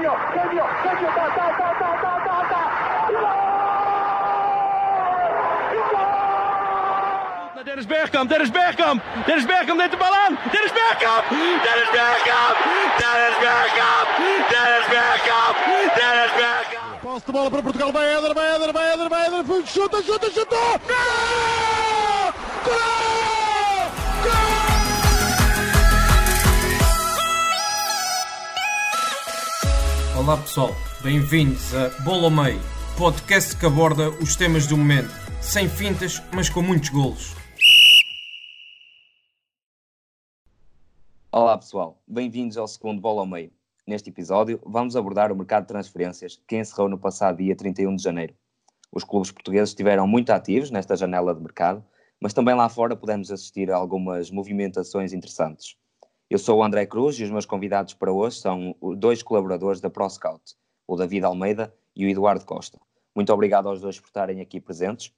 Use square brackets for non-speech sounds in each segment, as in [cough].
genio, genio, genio, ta, ta, ta, ta, ta, ta, ta. Dennis Bergkamp, Dennis Bergkamp, Dennis Bergkamp neemt de bal aan. Dennis Bergkamp, Dennis Bergkamp, Dennis Bergkamp, Dennis Bergkamp, Dennis Bergkamp. Posse de bola para Portugal, vai Éder, vai Éder, vai Éder, vai Éder, chuta, chuta, chuta! Gol! Gol! Olá pessoal, bem-vindos a Bola ao Meio, podcast que aborda os temas do momento, sem fintas, mas com muitos golos. Olá pessoal, bem-vindos ao segundo Bola ao Meio. Neste episódio vamos abordar o mercado de transferências que encerrou no passado dia 31 de janeiro. Os clubes portugueses estiveram muito ativos nesta janela de mercado, mas também lá fora pudemos assistir a algumas movimentações interessantes. Eu sou o André Cruz e os meus convidados para hoje são dois colaboradores da ProScout, o David Almeida e o Eduardo Costa. Muito obrigado aos dois por estarem aqui presentes.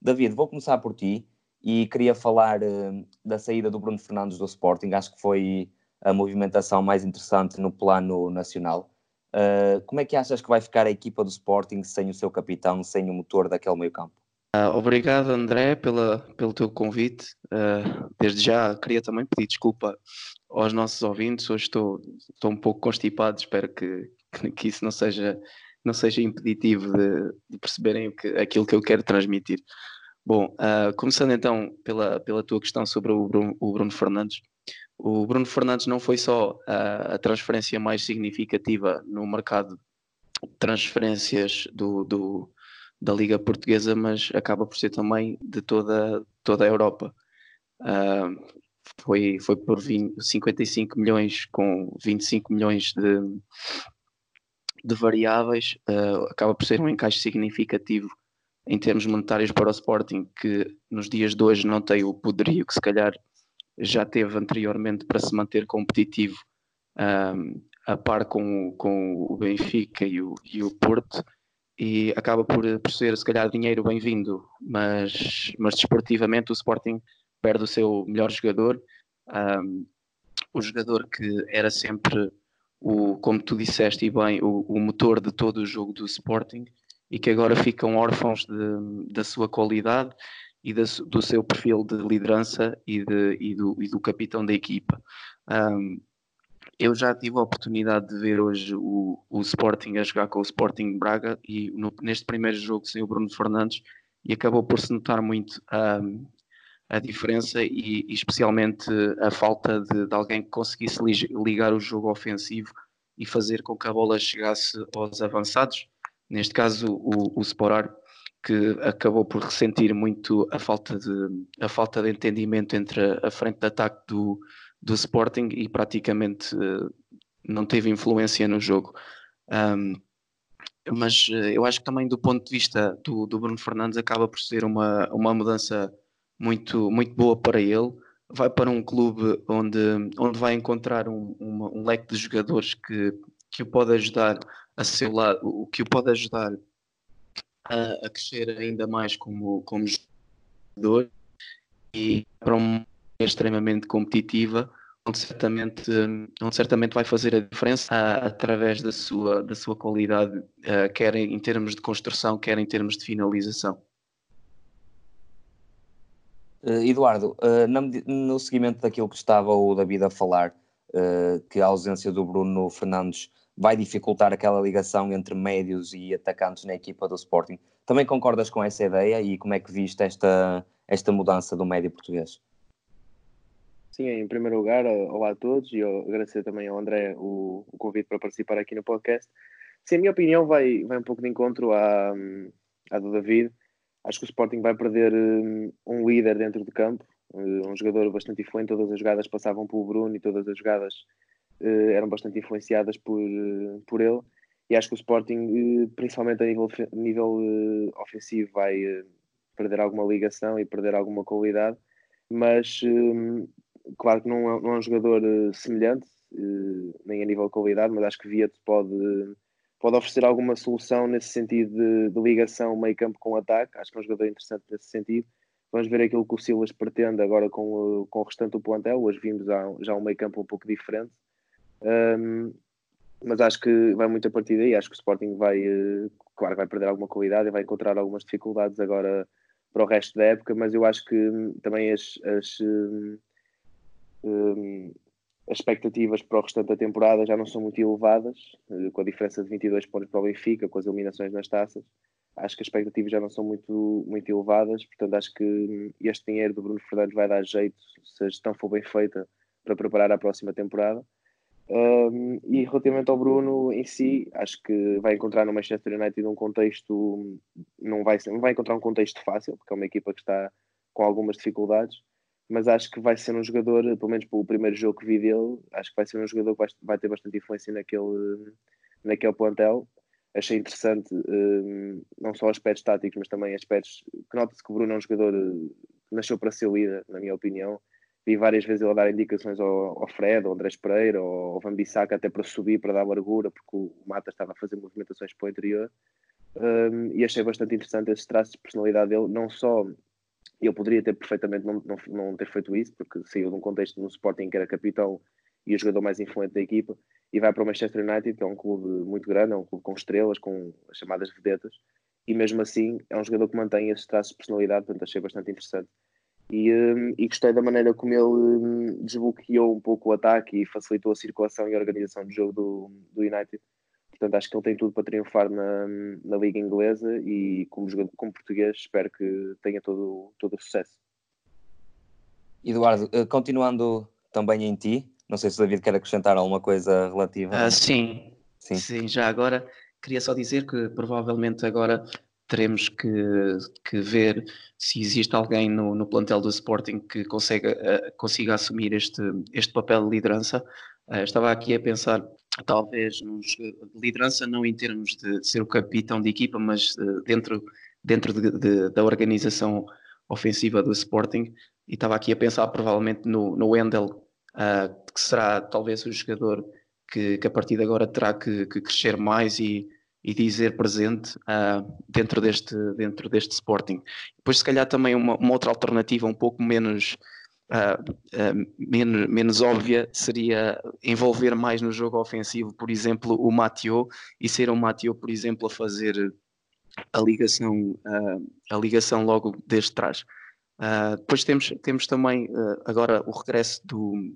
David, vou começar por ti e queria falar uh, da saída do Bruno Fernandes do Sporting. Acho que foi a movimentação mais interessante no plano nacional. Uh, como é que achas que vai ficar a equipa do Sporting sem o seu capitão, sem o motor daquele meio campo? Uh, obrigado, André, pela, pelo teu convite. Uh, desde já queria também pedir desculpa aos nossos ouvintes. Hoje estou, estou um pouco constipado, espero que, que isso não seja, não seja impeditivo de, de perceberem que, aquilo que eu quero transmitir. Bom, uh, começando então pela, pela tua questão sobre o Bruno, o Bruno Fernandes. O Bruno Fernandes não foi só a transferência mais significativa no mercado de transferências do, do, da Liga Portuguesa, mas acaba por ser também de toda, toda a Europa. Uh, foi, foi por 20, 55 milhões com 25 milhões de, de variáveis, uh, acaba por ser um encaixe significativo em termos monetários para o Sporting, que nos dias de hoje não tem o poderio que se calhar já teve anteriormente para se manter competitivo um, a par com, com o Benfica e o, e o Porto. E acaba por, por ser se calhar dinheiro bem-vindo, mas, mas desportivamente o Sporting perde o seu melhor jogador, um, o jogador que era sempre o, como tu disseste e bem, o, o motor de todo o jogo do Sporting e que agora ficam órfãos de, da sua qualidade e da, do seu perfil de liderança e, de, e, do, e do capitão da equipa. Um, eu já tive a oportunidade de ver hoje o, o Sporting a jogar com o Sporting Braga e no, neste primeiro jogo sem o Bruno Fernandes e acabou por se notar muito um, a diferença e, e, especialmente a falta de, de alguém que conseguisse ligar o jogo ofensivo e fazer com que a bola chegasse aos avançados. Neste caso, o, o Sporar, que acabou por ressentir muito a falta de, a falta de entendimento entre a frente de ataque do, do Sporting e praticamente uh, não teve influência no jogo. Um, mas uh, eu acho que também do ponto de vista do, do Bruno Fernandes acaba por ser uma, uma mudança muito, muito boa para ele. Vai para um clube onde, onde vai encontrar um, um leque de jogadores que, que o pode ajudar a seu lado, o que o pode ajudar a, a crescer ainda mais como, como jogador e para uma extremamente competitiva onde certamente, onde certamente vai fazer a diferença uh, através da sua, da sua qualidade, uh, quer em termos de construção, quer em termos de finalização. Uh, Eduardo, no seguimento daquilo que estava o David a falar, que a ausência do Bruno Fernandes vai dificultar aquela ligação entre médios e atacantes na equipa do Sporting. Também concordas com essa ideia e como é que viste esta, esta mudança do médio português? Sim, em primeiro lugar, olá a todos e eu agradecer também ao André o, o, convite para participar aqui no podcast. Sim, a minha opinião vai, vai um pouco de encontro à, à do David. Acho que o Sporting vai perder um, um líder dentro do campo, um jogador bastante influente. Todas as jogadas passavam pelo Bruno e todas as jogadas uh, eram bastante influenciadas por, por ele. E acho que o Sporting, principalmente a nível, nível ofensivo, vai perder alguma ligação e perder alguma qualidade. Mas claro que não é, é um jogador semelhante, nem a nível de qualidade, mas acho que Vieto pode, pode oferecer alguma solução nesse sentido de, de ligação meio campo com ataque. Acho que é um jogador interessante nesse sentido. Vamos ver aquilo que o Silas pretende agora com, com o restante do plantel. Hoje vimos já, já um meio campo um pouco diferente. Um, mas acho que vai muito a partir daí. Acho que o Sporting vai, uh, claro, vai perder alguma qualidade e vai encontrar algumas dificuldades agora para o resto da época, mas eu acho que hum, também as, as, um, um, as expectativas para o restante da temporada já não são muito elevadas, uh, com a diferença de 22 pontos para o Benfica, com as eliminações nas taças. Acho que as expectativas já não são muito, muito elevadas, portanto, acho que hum, este dinheiro do Bruno Fernandes vai dar jeito, se a gestão for bem feita, para preparar a próxima temporada. Um, e relativamente ao Bruno em si, acho que vai encontrar no Manchester United um contexto, não vai, não vai encontrar um contexto fácil, porque é uma equipa que está com algumas dificuldades, mas acho que vai ser um jogador, pelo menos pelo primeiro jogo que vi dele, acho que vai ser um jogador que vai, vai ter bastante influência naquele, naquele plantel. Achei interessante um, não só aspectos táticos, mas também aspectos que nota-se que o Bruno é um jogador que nasceu para ser líder, na minha opinião, vi várias vezes ele dar indicações ao, ao Fred, ao Andrés Pereira, ao, ao Van Bissaka até para subir, para dar largura, porque o Mata estava a fazer movimentações para o interior. Um, e achei bastante interessante esses traços de personalidade dele, não só ele poderia ter perfeitamente não, não, não ter feito isso, porque saiu de um contexto no Sporting que era capitão e o jogador mais influente da equipa, e vai para o Manchester United, que é um clube muito grande, é um clube com estrelas, com as chamadas vedetas, e mesmo assim é um jogador que mantém esses traços de personalidade, portanto achei bastante interessante. E, um, e, gostei da maneira como ele um, desbloqueou um pouco o ataque e facilitou a circulação e a organização do jogo do, do United. Portanto, acho que ele tem tudo para triunfar na, na Liga Inglesa e, como jogador como português, espero que tenha todo, todo o sucesso. Eduardo, eh, continuando também em ti, não sei se o David quer acrescentar alguma coisa relativa. Uh, sim. sim, sim, já agora queria só dizer que provavelmente agora teremos que, que ver se existe alguém no, no plantel do Sporting que consiga, uh, consiga assumir este, este papel de liderança. Uh, estava aqui a pensar, talvez, nos, liderança não em termos de, ser o capitão de equipa, mas uh, dentro, dentro de, de, da organização ofensiva do Sporting. E estava aqui a pensar, provavelmente, no, no Wendel, que será talvez o jogador que, que a partir de agora terá que, que crescer mais e e dizer presente uh, dentro, deste, dentro deste Sporting. Depois, se calhar, também uma, uma outra alternativa um pouco menos, uh, uh, menos, menos óbvia seria envolver mais no jogo ofensivo, por exemplo, o Mateo, e ser o Mateo, por exemplo, a fazer a ligação, a ligação logo desde trás. depois temos, temos também agora o regresso do,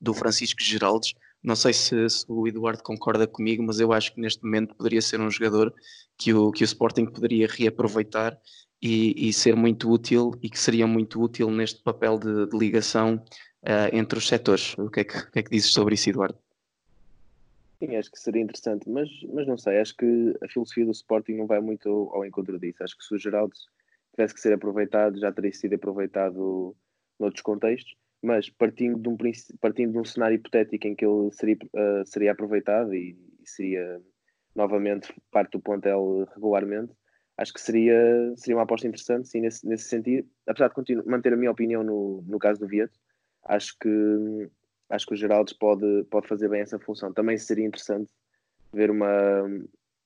do Francisco Geraldes, não sei se, se, o Eduardo concorda comigo, mas eu acho que neste momento poderia ser um jogador que o, que o Sporting poderia reaproveitar e, e ser muito útil e que seria muito útil neste papel de, de ligação uh, entre os setores. O que, é que, o que é que dizes sobre isso, Eduardo? Sim, acho que seria interessante, mas, mas não sei, acho que a filosofia do Sporting não vai muito ao, ao encontro disso. Acho que se o Geraldo tivesse que ser aproveitado, já teria sido aproveitado noutros contextos mas partindo de um, partindo de um cenário hipotético em que ele seria, uh, seria aproveitado e, e, seria novamente parte do plantel regularmente, acho que seria, seria uma aposta interessante, sim, nesse, nesse sentido. Apesar de manter a minha opinião no, no caso do Vieto, acho que, acho que o Geraldes pode, pode fazer bem essa função. Também seria interessante ver uma,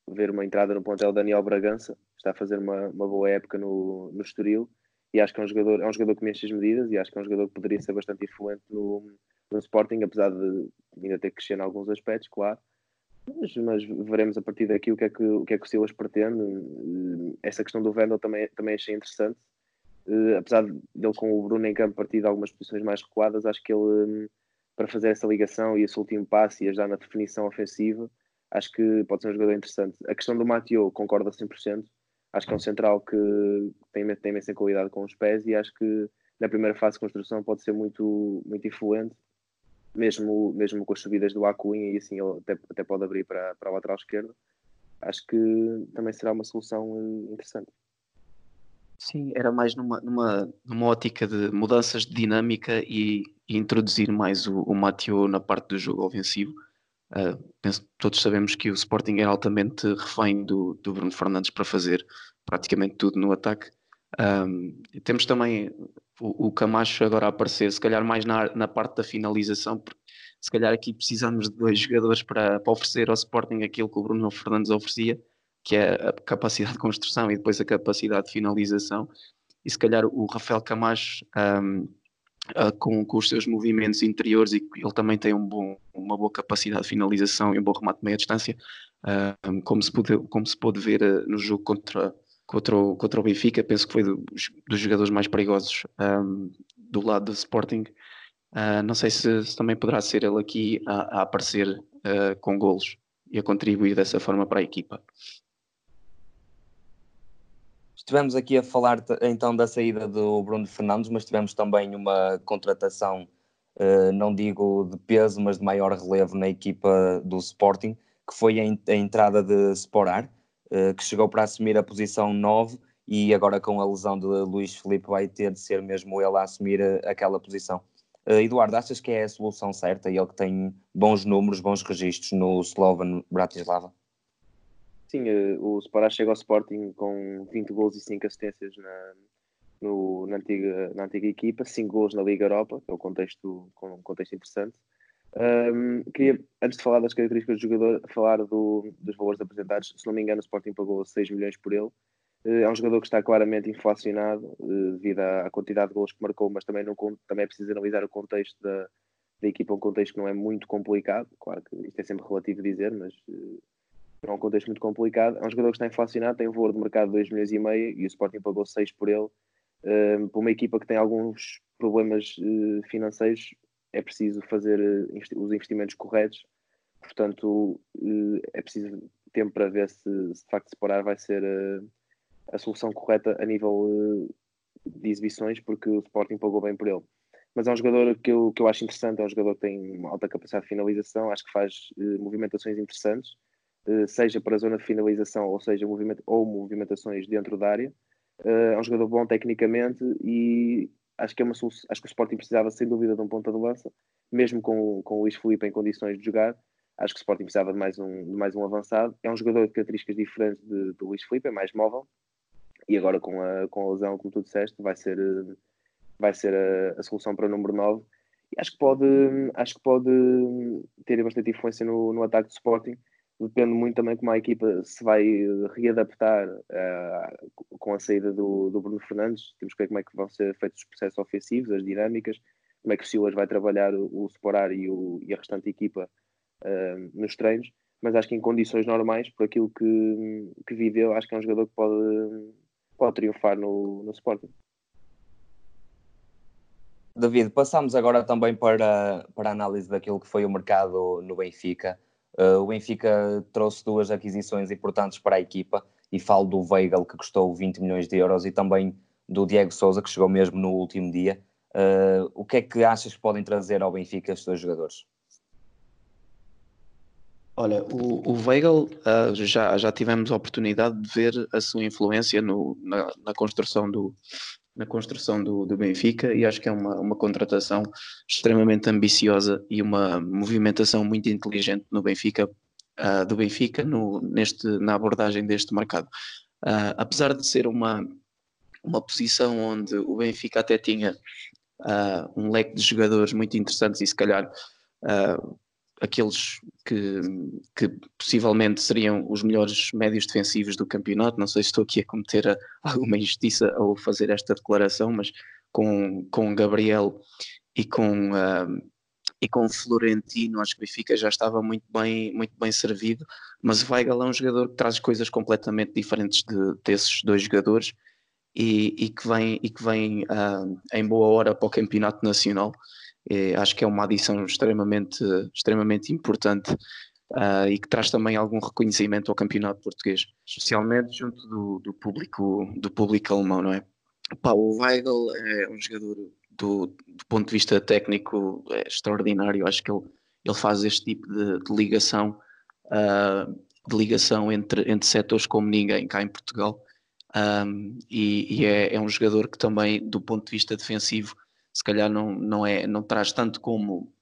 ver uma entrada no plantel Daniel Bragança, está a fazer uma, uma boa época no, no Estoril e acho que é um jogador, é um jogador que mexe as medidas e acho que é um jogador que poderia ser bastante influente no, no Sporting, apesar de ainda ter que crescer em alguns aspectos, claro. Mas, mas, veremos a partir daqui o que é que o, que é que o Silas pretende. Essa questão do Vendel também, também achei interessante. Uh, apesar dele com o Bruno em campo partir de algumas posições mais recuadas, acho que ele, para fazer essa ligação e esse último passe e ajudar na definição ofensiva, acho que pode ser um jogador interessante. A questão do Mateo, concordo a 100%. Acho que é um central que tem, tem imensa qualidade com os pés e acho que na primeira fase de construção pode ser muito, muito influente, mesmo, mesmo com as subidas do Acunha e assim ele até, até pode abrir para, para a lateral esquerda. Acho que também será uma solução eh, interessante. Sim, era mais numa, numa, numa ótica de mudanças de dinâmica e, e introduzir mais o, o na parte do jogo ofensivo Uh, penso, todos sabemos que o Sporting é altamente refém do, do Bruno Fernandes para fazer praticamente tudo no ataque. Um, temos também o, o, Camacho agora a aparecer, se calhar mais na, na parte da finalização, porque se calhar aqui precisamos de dois jogadores para, para oferecer ao Sporting aquilo que o Bruno Fernandes oferecia, que é a capacidade de construção e depois a capacidade de finalização. E se calhar o Rafael Camacho um, uh, com, com, os seus movimentos interiores e ele também tem um bom, uma boa capacidade de finalização e um bom remate de meia distância, uh, como, se pôde, como se pôde ver uh, no jogo contra, contra, o, contra o Benfica, penso que foi do, dos jogadores mais perigosos um, do lado do Sporting. não sei se, se, também poderá ser ele aqui a, a aparecer com golos e a contribuir dessa forma para a equipa. Estivemos aqui a falar então da saída do Bruno Fernandes, mas tivemos também uma contratação, uh, não digo de peso, mas de maior relevo na equipa do Sporting, que foi a, a entrada de Sporar, uh, que chegou para assumir a posição 9 e agora com a lesão de Luís Felipe vai ter de ser mesmo ele a assumir uh, aquela posição. Eduardo, achas que é a solução certa? Ele que tem bons números, bons registros no Slovan Bratislava? Sim, eh, o Sporá chega ao Sporting com 20 gols e 5 assistências na, no, na, antiga, na antiga equipa, 5 gols na Liga Europa, que é um contexto, um contexto interessante. Um, queria, antes de falar das características do jogador, falar do, dos valores apresentados. Se não me engano, o Sporting pagou 6 milhões por ele. Eh, é um jogador que está claramente inflacionado eh, devido à quantidade de gols que marcou, mas também, não, também é preciso analisar o contexto da, da equipa, um contexto que não é muito complicado. Claro que isto é sempre relativo dizer, mas é um contexto muito complicado. É um jogador que está inflacionado, tem um valor de mercado de 2 milhões e meio e o Sporting pagou 6 por ele. Para uma equipa que tem alguns problemas financeiros, é preciso fazer uh, os investimentos corretos. Portanto, é preciso tempo para ver se, se de facto separar vai ser a solução correta a nível de exibições, porque o Sporting pagou bem por ele. Mas é um jogador que eu, que eu acho interessante, é um jogador que tem uma alta capacidade de finalização, acho que faz movimentações interessantes eh, seja para a zona de finalização ou seja movimento, ou movimentações dentro da área. Eh, é um jogador bom tecnicamente e acho que, é uma acho que o Sporting precisava sem dúvida de um ponta de lança, mesmo com, com o Luís Felipe em condições de jogar. Acho que o Sporting precisava de mais um, de mais um avançado. É um jogador de características diferentes de, do Luís Felipe, é mais móvel e agora com a, com a lesão, como tu disseste, vai ser, vai ser a, a solução para o número 9. E acho que pode, acho que pode ter bastante influência no, no ataque do Sporting depende muito também como a equipa se vai readaptar uh, com a saída do, do, Bruno Fernandes. Temos que ver como é que vão ser feitos os processos ofensivos, as dinâmicas, como é que o Silas vai trabalhar o, o Sporar e, o, e a restante equipa uh, nos treinos. Mas acho que em condições normais, por aquilo que, que viveu, acho que é um jogador que pode, pode triunfar no, no Sporting. David, passamos agora também para, para a análise daquilo que foi o mercado no Benfica. Uh, o Benfica trouxe duas aquisições importantes para a equipa e falo do Weigl, que custou 20 milhões de euros, e também do Diego Souza, que chegou mesmo no último dia. Uh, o que é que achas que podem trazer ao Benfica estes dois jogadores? Olha, o, o Weigl uh, já, já tivemos a oportunidade de ver a sua influência no, na, na construção do, na construção do, do Benfica e acho que é uma, uma contratação extremamente ambiciosa e uma movimentação muito inteligente no Benfica, uh, do Benfica no, neste, na abordagem deste mercado. Uh, apesar de ser uma, uma posição onde o Benfica até tinha uh, um leque de jogadores muito interessantes e se calhar aqueles que, que, possivelmente seriam os melhores médios defensivos do campeonato. Não sei se estou aqui a cometer [laughs] alguma injustiça ao fazer esta declaração, mas com, com Gabriel e com, uh, e com Florentino, acho que o Benfica já estava muito bem, muito bem servido. Mas o Weigl é um jogador que traz coisas completamente diferentes de, desses dois jogadores. E, e que vem, e que vem uh, em boa hora para o campeonato nacional é, acho que é uma adição extremamente, extremamente importante uh, e que traz também algum reconhecimento ao campeonato português, especialmente junto do, do público, do público alemão, não é? Pá, o Weigl é um jogador do, do, ponto de vista técnico é extraordinário. Acho que ele, ele faz este tipo de, de ligação, uh, de ligação entre, entre setores como ninguém cá em Portugal. Um, e, e é, é, um jogador que também, do ponto de vista defensivo, se calhar não, não, é, não traz tanto como,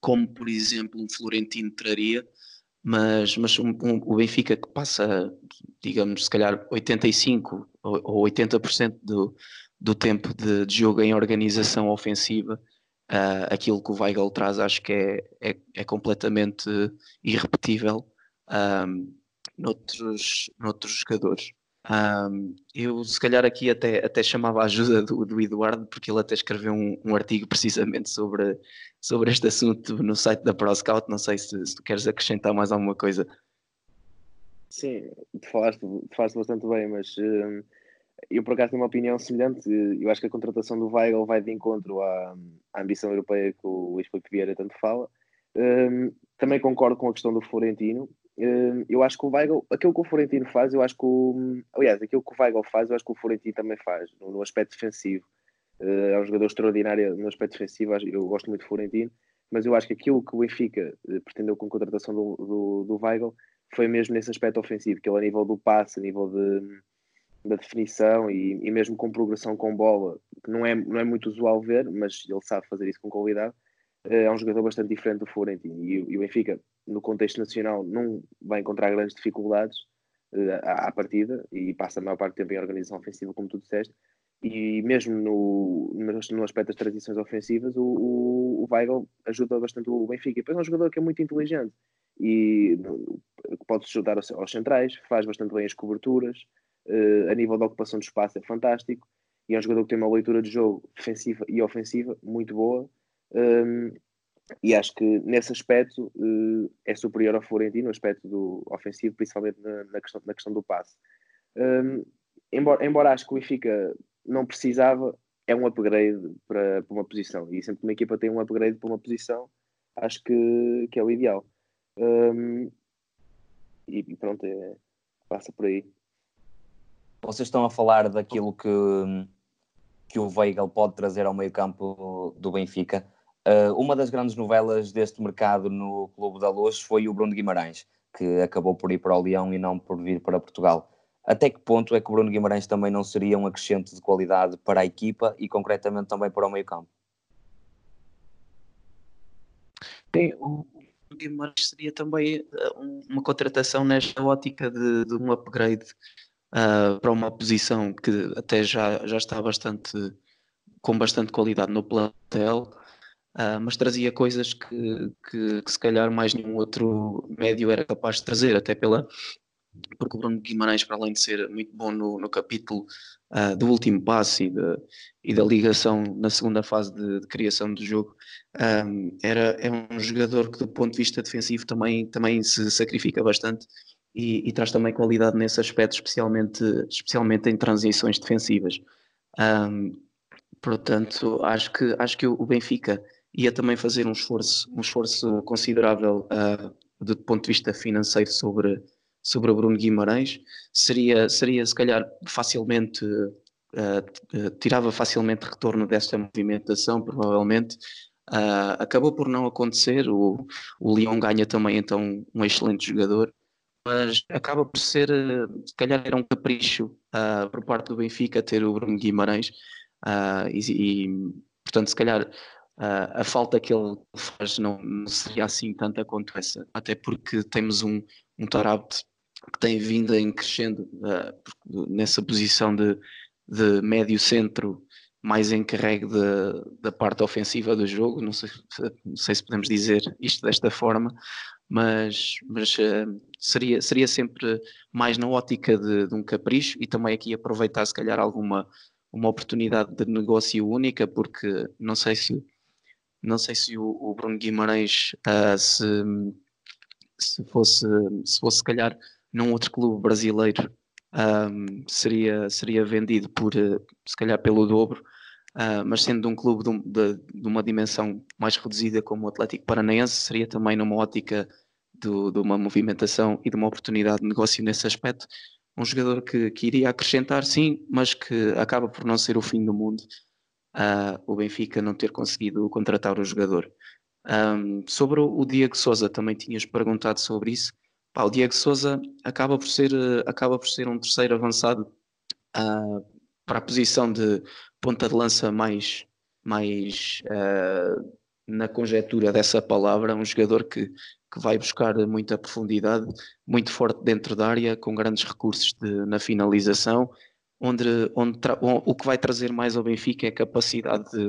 como, por exemplo, um Florentino traria, mas, mas um, um, o Benfica que passa, digamos, se calhar 85% ou 80% do, do tempo de, de, jogo em organização ofensiva, uh, aquilo que o Weigl traz acho que é, é, é completamente irrepetível um, noutros, noutros jogadores. Um, eu, se calhar, aqui até, até chamava a ajuda do, do Eduardo, porque ele até escreveu um, um, artigo precisamente sobre, sobre este assunto no site da ProScout. Não sei se, se tu queres acrescentar mais alguma coisa. Sim, falaste, falaste bastante bem, mas um, eu por acaso tenho uma opinião semelhante. Eu acho que a contratação do Weigl vai de encontro à, à ambição europeia que o Luís Felipe Vieira tanto fala. Um, também concordo com a questão do Florentino. Um, eu acho que o Weigl, aquilo que o Florentino faz, eu acho que o, aliás, aquilo que o Weigl faz, eu acho que o Florentino também faz, no, no aspecto defensivo. Uh, é um jogador extraordinário no aspecto defensivo, eu gosto muito do Florentino, mas eu acho que aquilo que o Benfica uh, pretendeu com a contratação do, do, do Weigl foi mesmo nesse aspecto ofensivo, que ele a nível do passe, a nível de, da definição e, e, mesmo com progressão com bola, que não é, não é muito usual ver, mas ele sabe fazer isso com qualidade, eh, é um jogador bastante diferente do Florentino. E, e o Benfica, no contexto nacional, não vai encontrar grandes dificuldades uh, à, à, partida e passa a maior parte do tempo em organização ofensiva, como tu disseste. E mesmo no, no aspecto das transições ofensivas, o, o, o Weigl ajuda bastante o Benfica. E depois é um jogador que é muito inteligente e pode-se ajudar aos, aos centrais, faz bastante bem as coberturas, uh, a nível da ocupação de espaço é fantástico, e é um jogador que tem uma leitura de jogo defensiva e ofensiva muito boa, um, e acho que nesse aspecto uh, é superior ao Florentino, no aspecto do ofensivo, principalmente na, na, questão, na questão do passe. Um, embora, embora acho que o Benfica não precisava, é um upgrade para, para uma posição, e sempre que uma equipa tem um upgrade para uma posição, acho que, que é o ideal. Um, e, pronto, é, passa por aí. Vocês estão a falar daquilo que, que o Weigl pode trazer ao meio-campo do Benfica. Uh, uma das grandes novelas deste mercado no Clube da Luz foi o Bruno Guimarães, que acabou por ir para o Leão e não por vir para Portugal. Até que ponto é que o Bruno Guimarães também não seria um acrescente de qualidade para a equipa e concretamente também para o meio-campo? Sim, o, Guimarães seria também uh, uma contratação nesta ótica de, de um upgrade uh, para uma posição que até já, já está bastante com bastante qualidade no plantel, uh, mas trazia coisas que, que, que, se calhar mais nenhum outro médio era capaz de trazer, até pela porque o Bruno Guimarães, para além de ser muito bom no, no capítulo uh, do último passe e, de, e, da ligação na segunda fase de, de criação do jogo, um, era, é um jogador que, do ponto de vista defensivo, também, também se sacrifica bastante e, e traz também qualidade nesse aspecto, especialmente, especialmente em transições defensivas. Um, portanto, acho que, acho que o Benfica ia também fazer um esforço, um esforço considerável uh, do ponto de vista financeiro sobre sobre o Bruno Guimarães, seria, seria se calhar facilmente, uh, tirava facilmente retorno desta movimentação, provavelmente. Uh, acabou por não acontecer, o, o Lyon ganha também então um excelente jogador, mas acaba por ser, se calhar era um capricho uh, por parte do Benfica ter o Bruno Guimarães e, e, portanto se calhar Uh, a falta que ele faz não, não, seria assim tanta quanto essa, até porque temos um, um Tarabt que tem vindo em crescendo uh, nessa posição de, de médio centro mais encarregue de, da parte ofensiva do jogo, não sei, não sei se podemos dizer isto desta forma, mas, mas uh, seria, seria sempre mais na ótica de, de, um capricho e também aqui aproveitar se calhar alguma uma oportunidade de negócio única, porque não sei se não sei se o, o Bruno Guimarães uh, se, se fosse se fosse se calhar num outro clube brasileiro um, seria, seria vendido por uh, se calhar pelo dobro, uh, mas sendo um clube de, de, de, uma dimensão mais reduzida como o Atlético Paranaense, seria também numa ótica do, de uma movimentação e de uma oportunidade de negócio nesse aspecto. Um jogador que, que iria acrescentar, sim, mas que acaba por não ser o fim do mundo. Uh, o Benfica não ter conseguido contratar o jogador. Um, sobre o Diego Souza, também tinhas perguntado sobre isso. Pá, o Diego Souza acaba por ser, eh, acaba por ser um terceiro avançado uh, para a posição de ponta de lança mais, mais uh, na conjetura dessa palavra, um jogador que, que vai buscar muita profundidade, muito forte dentro da área, com grandes recursos de, na finalização, onde, onde o que vai trazer mais ao Benfica é a capacidade de,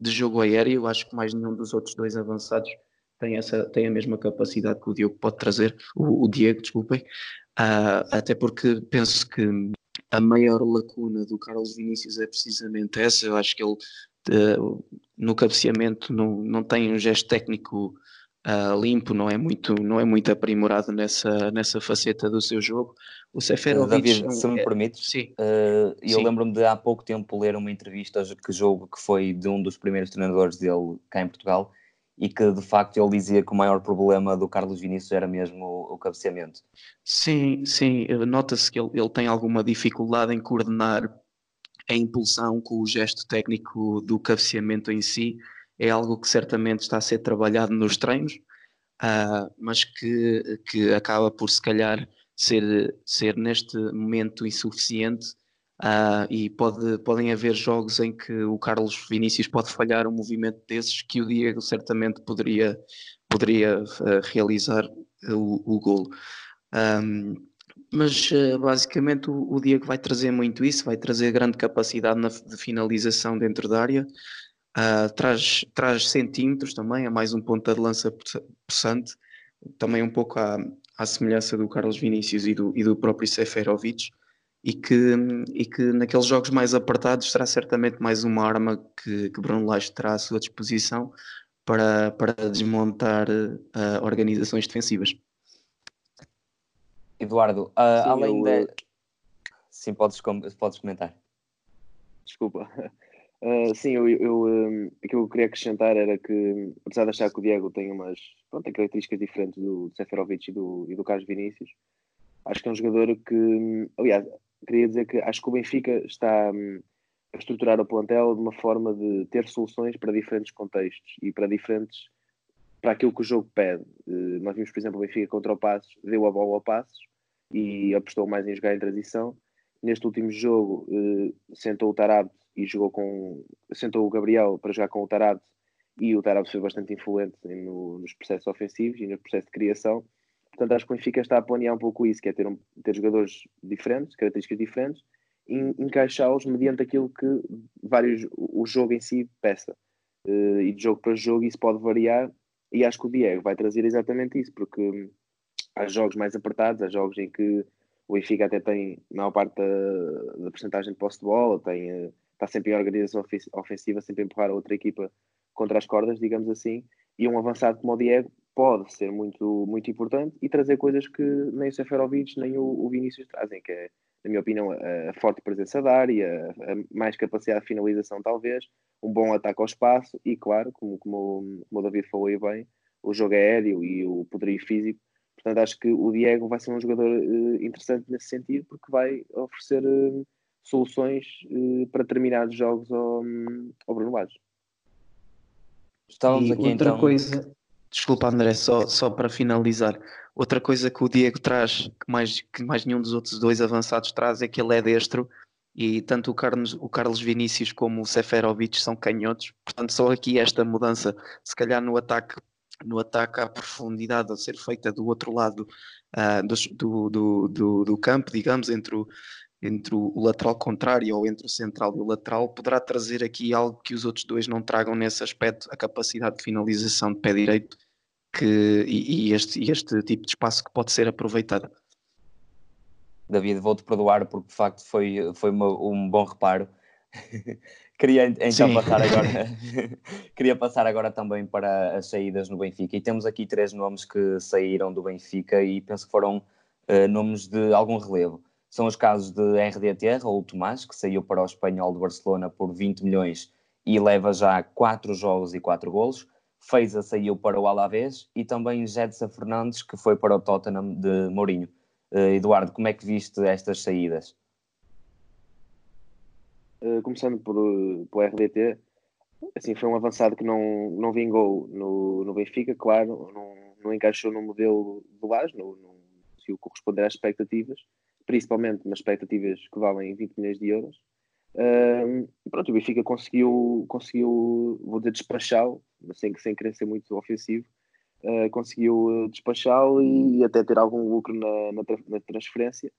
de jogo aéreo. Acho que mais nenhum dos outros dois avançados tem, essa, tem a mesma capacidade que o Diogo pode trazer, o, o Diego, desculpem, uh, até porque penso que a maior lacuna do Carlos Vinícius é precisamente essa. Eu acho que ele uh, no cabeceamento não, não tem um gesto técnico uh, limpo, não é muito, não é muito aprimorado nessa, nessa faceta do seu jogo. O Seferovic... David, se me é, permites, sim. Uh, eu lembro-me de há pouco tempo ler uma entrevista que jogo que foi de um dos primeiros treinadores dele cá em Portugal e que de facto ele dizia que o maior problema do Carlos Vinícius era mesmo o, o cabeceamento. Sim, sim, nota-se que ele, ele tem alguma dificuldade em coordenar a impulsão com o gesto técnico do cabeceamento em si, é algo que certamente está a ser trabalhado nos treinos, uh, mas que, que acaba por se calhar ser, ser neste momento insuficiente Uh, e pode, podem haver jogos em que o Carlos Vinícius pode falhar um movimento desses que o Diego certamente poderia, poderia uh, realizar o, o golo. Um, mas basicamente o, Diego vai trazer muito isso, vai trazer grande capacidade de finalização dentro da área, traz, traz centímetros também, é mais um ponta de lança possante, também um pouco à, à semelhança do Carlos Vinícius e do, e do próprio Seferovic e que, e que naqueles jogos mais apertados será certamente mais uma arma que, que Bruno Lage terá à sua disposição para, para desmontar uh, organizações defensivas. Eduardo, uh, Sim, além eu... de. Sim, podes, podes comentar. Desculpa. [laughs] Uh, sim, eu, eu, um, o que eu queria acrescentar era que, apesar de achar que o Diego tem umas pronto, tem características diferentes do Seferovic e do, e do Carlos Vinícius, acho que é um jogador que, aliás, queria dizer que acho que o Benfica está hum, a estruturar o plantel de uma forma de ter soluções para diferentes contextos e para diferentes para aquilo que o jogo pede. Uh, nós vimos, por exemplo, o Benfica contra o Passos, deu a bola ao Passos e apostou mais em jogar em transição. Neste último jogo, sentou o Tarab e jogou com. sentou o Gabriel para jogar com o Tarab e o Tarab foi bastante influente no, nos processos ofensivos e no processo de criação. Portanto, acho que o Benfica está a planear um pouco isso, que é ter, um, ter jogadores diferentes, características diferentes, e encaixá-los mediante aquilo que vários, o jogo em si peça. Uh, e de jogo para jogo isso pode variar, e acho que o Diego vai trazer exatamente isso, porque há jogos mais apertados, há jogos em que o Benfica até tem a maior parte da, da porcentagem de posse de bola, tem, uh, está sempre em organização ofensiva, sempre a empurrar a outra equipa contra as cordas, digamos assim, e um avançado como o Diego pode ser muito, muito importante e trazer coisas que nem o Seferovic nem o, o Vinícius trazem, que é, na minha opinião, a, forte presença da área, a, a, mais capacidade de finalização, talvez, um bom ataque ao espaço e, claro, como, como, como o David falou aí bem, o jogo aéreo e o poderio físico. Portanto, acho que o Diego vai ser um jogador uh, interessante nesse sentido, porque vai oferecer uh, soluções uh, para determinados jogos ao, ao Bruno Lage. Estávamos e aqui outra então... coisa Desculpa, André, só, só para finalizar. Outra coisa que o Diego traz, que mais, que mais nenhum dos outros dois avançados traz, é que ele é destro e tanto o Carlos, o Carlos Vinícius como o Seferovic são canhotos. Portanto, só aqui esta mudança, se calhar no ataque, no ataque à profundidade a ser feita do outro lado uh, do, do, do, do, campo, digamos, entre o, entre o lateral contrário ou entre o central e o lateral, poderá trazer aqui algo que os outros dois não tragam nesse aspecto, a capacidade de finalização de pé direito que, e, e este, este tipo de espaço que pode ser aproveitado. David, vou-te perdoar porque de facto foi, foi uma, um bom reparo. [laughs] queria então Sim. passar agora [laughs] [laughs] queria passar agora também para as saídas no Benfica e temos aqui três nomes que saíram do Benfica e penso que foram uh, nomes de algum relevo. São os casos de RDT, Raul Tomás, que saiu para o Espanhol de Barcelona por 20 milhões e leva já 4 jogos e 4 golos. Feiza saiu para o Alavés e também Jedson Fernandes, que foi para o Tottenham de Mourinho. Uh, Eduardo, como é que viste estas saídas? Uh, começando por, pelo RDT, assim, foi um avançado que não, não vingou no, no Benfica, claro, não, não encaixou no modelo do Lage, não, não conseguiu corresponder às expectativas, principalmente nas expectativas que valem 20 milhões de euros. Uh, pronto, o Benfica conseguiu, conseguiu vou dizer, despachá-lo, sem, sem querer ser muito ofensivo, uh, conseguiu uh, despachá-lo e, e, até ter algum lucro na, na, na transferência.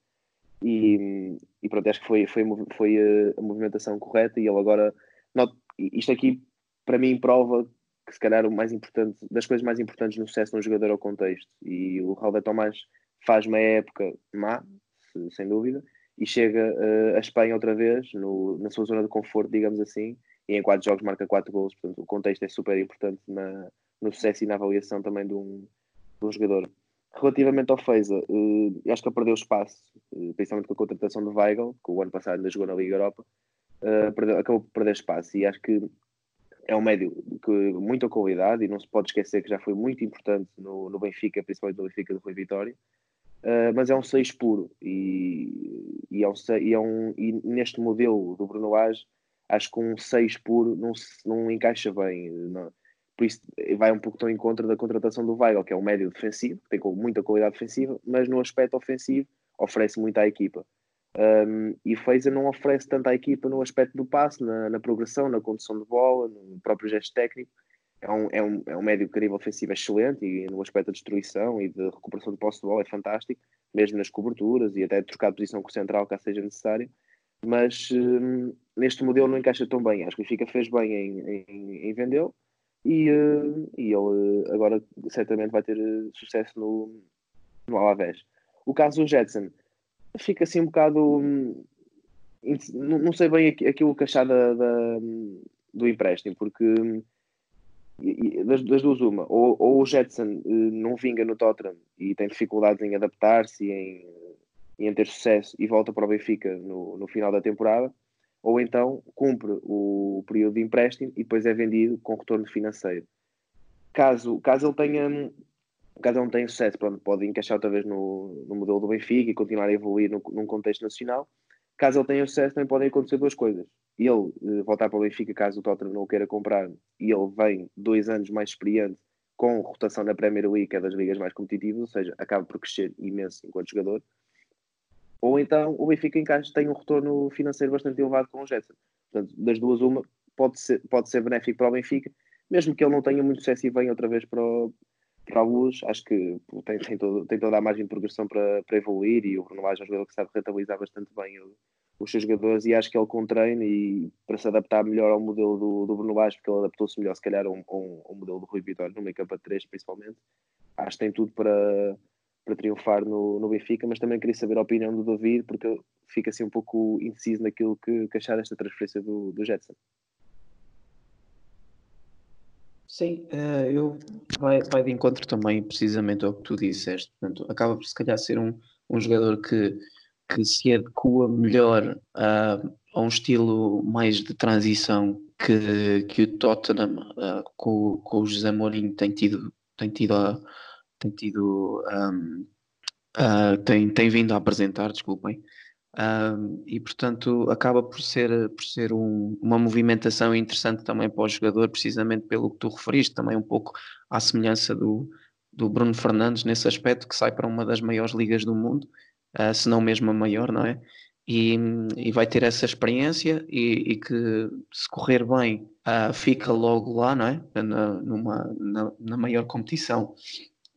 E, e, pronto, acho que foi, foi, foi a, a movimentação correta. E ele agora, not, isto aqui para mim prova que se calhar o mais importante, das coisas mais importantes no sucesso de um jogador é o contexto. E o Raul Tomás faz uma época má, sem dúvida, e chega uh, a Espanha outra vez, no, na sua zona de conforto, digamos assim, e em quatro jogos marca quatro gols. Portanto, o contexto é super importante na, no sucesso e na avaliação também de um, de um jogador. Relativamente ao Feiza, uh, acho que ele perdeu espaço, uh, principalmente com a contratação do Weigl, que o ano passado ainda jogou na Liga Europa, perdeu, acabou por perder espaço e acho que é um médio com muita qualidade e não se pode esquecer que já foi muito importante no, no Benfica, principalmente no Benfica do Rui Vitória, uh, mas é um 6 puro e, e, é um, e, é um, e neste modelo do Bruno Lage, acho que um 6 puro não, não encaixa bem. Não, por isso vai um pouco tão em contra da contratação do Weigl, que é um médio defensivo, que tem muita qualidade defensiva, mas no aspecto ofensivo oferece muito à equipa. Um, e Feiza não oferece tanto à equipa no aspecto do passe, na, na, progressão, na condução de bola, no próprio gesto técnico. É um, é um, é um médio que nível ofensivo é excelente e no aspecto da destruição e de recuperação de posse de bola é fantástico, mesmo nas coberturas e até de trocar de posição com o central, caso seja necessário. Mas um, neste modelo não encaixa tão bem. Acho que o Fica fez bem em, em, em vendê-lo e, uh, e ele uh, agora certamente vai ter uh, sucesso no, no Alavés. O caso do Jetson fica assim um bocado. Hum, não, sei bem aquilo que achar da, da, do empréstimo, porque das, das, duas, uma, ou, ou, o Jetson não vinga no Tottenham e tem dificuldades em adaptar-se e em, em ter sucesso e volta para o Benfica no, no final da temporada, ou então cumpre o período de empréstimo e depois é vendido com retorno financeiro. Caso, caso ele tenha caso não tenha sucesso, pronto, pode encaixar outra vez no, no modelo do Benfica e continuar a evoluir no, num contexto nacional. Caso ele tenha sucesso, também podem acontecer duas coisas. Ele uh, voltar para o Benfica caso o Tottenham não o queira comprar e ele vem dois anos mais experiente com rotação na Premier League, que é das ligas mais competitivas, ou seja, acaba por crescer imenso enquanto jogador. Ou então o Benfica encaixa, tem um retorno financeiro bastante elevado com o Jetson. Portanto, das duas, uma pode ser, pode ser benéfico para o Benfica, mesmo que ele não tenha muito sucesso e venha outra vez para o, para alguns, acho que tem, tem, todo, tem toda a margem de progressão para, para evoluir e o Bruno Lage é um jogador que sabe rentabilizar bastante bem o, os seus jogadores e acho que ele com treino e para se adaptar melhor ao modelo do, do Bruno Lage, porque ele adaptou-se melhor se calhar ao, ao, ao modelo do Rui Vitória no meio campo a 3 principalmente, acho que tem tudo para, para triunfar no, no Benfica, mas também queria saber a opinião do David, porque fica assim um pouco indeciso naquilo que, que achar desta transferência do, do Jetson. Sim, uh, eu vai, vai de encontro também precisamente ao que tu disseste. Portanto, acaba por se calhar ser um, um jogador que, que se adequa melhor a, a um estilo mais de transição que, que o Tottenham uh, com, com o José Mourinho tem tido, tem tido, a, tem, tido um, uh, tem, tem vindo a apresentar, desculpem. Um, e portanto acaba por ser, por ser um, uma movimentação interessante também para o jogador, precisamente pelo que tu referiste, também um pouco à semelhança do, do Bruno Fernandes nesse aspecto, que sai para uma das maiores ligas do mundo, uh, se não mesmo a maior, não é? E, e vai ter essa experiência e, e que se correr bem uh, fica logo lá, não é? Na, numa, na, na maior competição,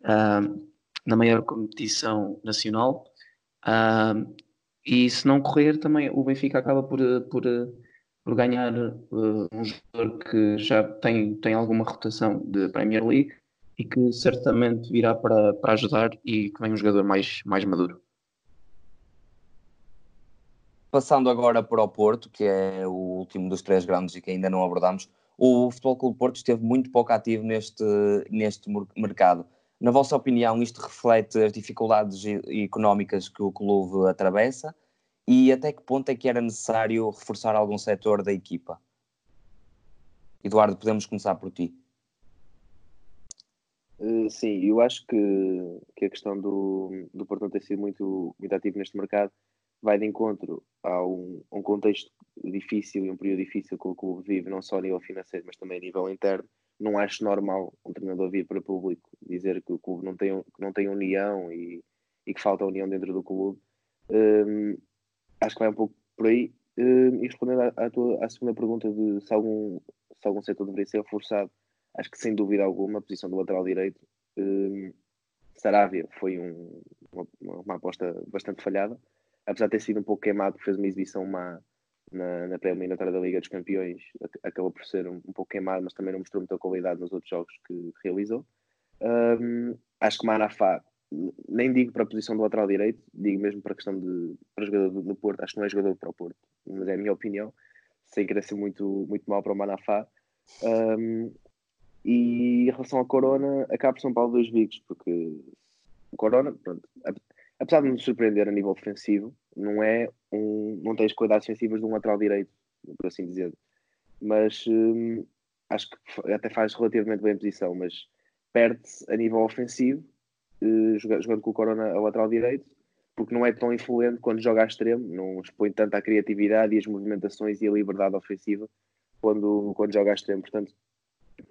uh, na maior competição nacional. Uh, e se não correr, também o Benfica acaba por, por, por ganhar um jogador que já tem, tem alguma rotação de Premier League e que certamente virá para, para ajudar e que vem um jogador mais, mais maduro. Passando agora para o Porto, que é o último dos três grandes e que ainda não abordamos, o Futebol Clube Porto esteve muito pouco ativo neste, neste mercado. Na vossa opinião, isto reflete as dificuldades económicas que o clube atravessa e até que ponto é que era necessário reforçar algum setor da equipa? Eduardo, podemos começar por ti. Uh, sim, eu acho que, que a questão do, do Porto ter sido muito, muito ativo neste mercado vai de encontro a um, um, contexto difícil e um período difícil que o clube vive, não só a nível financeiro, mas também a nível interno não acho normal um treinador vir para público dizer que o clube não tem, que não tem união e, e que falta união dentro do clube. Um, acho que vai um pouco por aí. Um, e respondendo à, à, tua, à segunda pergunta de se algum, se algum setor deveria ser reforçado, acho que sem dúvida alguma a posição do lateral direito. Um, Saravia foi um, uma, uma, aposta bastante falhada, apesar de ter sido um pouco queimado, fez uma exibição má na, na pré-eliminatória da Liga dos Campeões acabou por ser um, um, pouco queimado, mas também não mostrou muita qualidade nos outros jogos que realizou. Um, acho que Manafá nem digo para a posição do lateral direito, digo mesmo para a questão de para jogador do, Porto. Acho que não é jogador para o Porto, mas é a minha opinião, sem querer ser muito, muito mal para o Manafá. Um, e em relação ao Corona, acaba por São Paulo dois bicos, porque o Corona, pronto, apesar de me surpreender a nível ofensivo, não é um, não tem as qualidades ofensivas de um lateral direito, por assim dizer. Mas hum, acho que até faz relativamente bem a posição, mas perde-se a nível ofensivo, eh, jogando com o Corona a lateral direito, porque não é tão influente quando joga a extremo, não expõe tanto a criatividade e as movimentações e a liberdade ofensiva quando, quando joga a extremo. Portanto,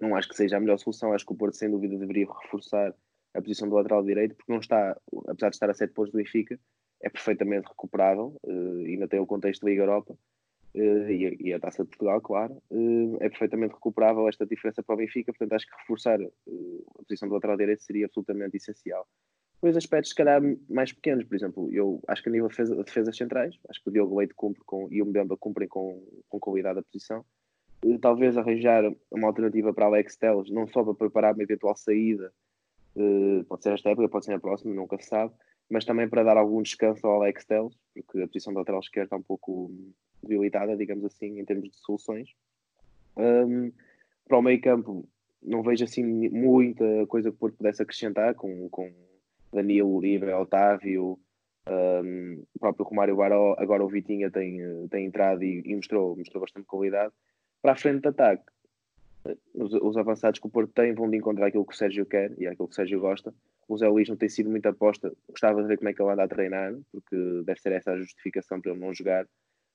não acho que seja a melhor solução. Acho que o Porto, sem dúvida, deveria reforçar a posição do lateral direito, porque não está, apesar de estar a 7 pontos do Benfica, é perfeitamente recuperável, uh, ainda tem o contexto da Liga Europa uh, e, e, a Taça de Portugal, claro, uh, é perfeitamente recuperável esta diferença para o Benfica, portanto acho que reforçar a posição do lateral direito seria absolutamente essencial. Depois aspectos, se calhar, mais pequenos, por exemplo, eu acho que a nível de defesa, defesas centrais, acho que o Diogo Leite cumpre com, e o Mbemba cumprem com, com qualidade a posição. Talvez arranjar uma alternativa para Alex Teles, não só para preparar uma eventual saída pode ser esta época, pode ser na próxima, nunca se sabe, mas também para dar algum descanso ao Alex Telles, porque a posição do lateral esquerdo está um pouco debilitada, digamos assim, em termos de soluções. Um, para o meio campo, não vejo assim muita coisa que o Porto pudesse acrescentar, com, com Danilo, Uribe, Otávio, um, o próprio Romário Baró, agora o Vitinha tem, tem entrado e, e, mostrou, mostrou bastante qualidade. Para a frente de ataque, os, os, avançados que o Porto tem vão de encontrar aquilo que o Sérgio quer e aquilo que o Sérgio gosta. O Zé Luís não tem sido muita aposta, gostava de ver como é que ele anda a treinar, porque deve ser essa a justificação para ele não jogar.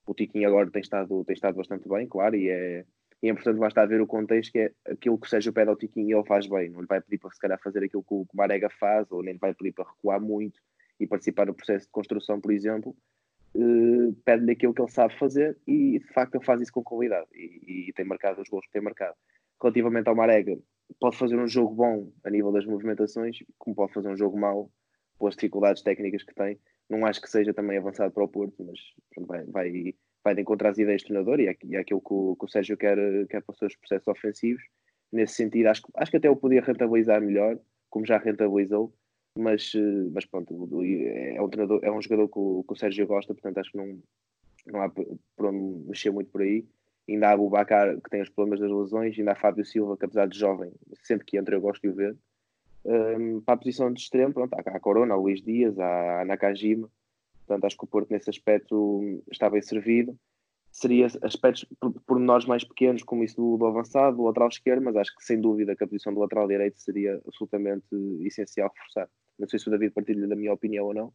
O Tiquinho agora tem estado, tem estado bastante bem, claro, e é, e é importante basta ver o contexto que é aquilo que o Sérgio pede ao Tiquinho ele faz bem, não lhe vai pedir para se calhar fazer aquilo que o Marega faz, ou nem lhe vai pedir para recuar muito e participar no processo de construção, por exemplo, uh, pede-lhe aquilo que ele sabe fazer e de facto ele faz isso com qualidade e, e tem marcado os gols que tem marcado relativamente ao Marega, pode fazer um jogo bom a nível das movimentações, como pode fazer um jogo mau pelas dificuldades técnicas que tem. Não acho que seja também avançado para o Porto, mas vai, vai, vai de encontrar as ideias do treinador e é, é aquilo que o, que o Sérgio quer, quer para os seus processos ofensivos. Nesse sentido, acho, acho que até o podia rentabilizar melhor, como já rentabilizou, mas, mas pronto, é um, treinador, é um jogador que o, que o Sérgio gosta, portanto acho que não, não há por onde mexer muito por aí ainda há o Bacar que tem os problemas das lesões, ainda há Fábio Silva que apesar de jovem, sempre que entra eu gosto de o ver. Um, para a posição de extremo, pronto, há a Corona, há o Luís Dias, há a Nakajima, portanto acho que o Porto nesse aspecto está bem servido. Seria aspectos pormenores mais pequenos, como isso do, do avançado, do lateral esquerdo, mas acho que sem dúvida que a posição do lateral direito seria absolutamente essencial reforçar. Não sei se o David partilha da minha opinião ou não.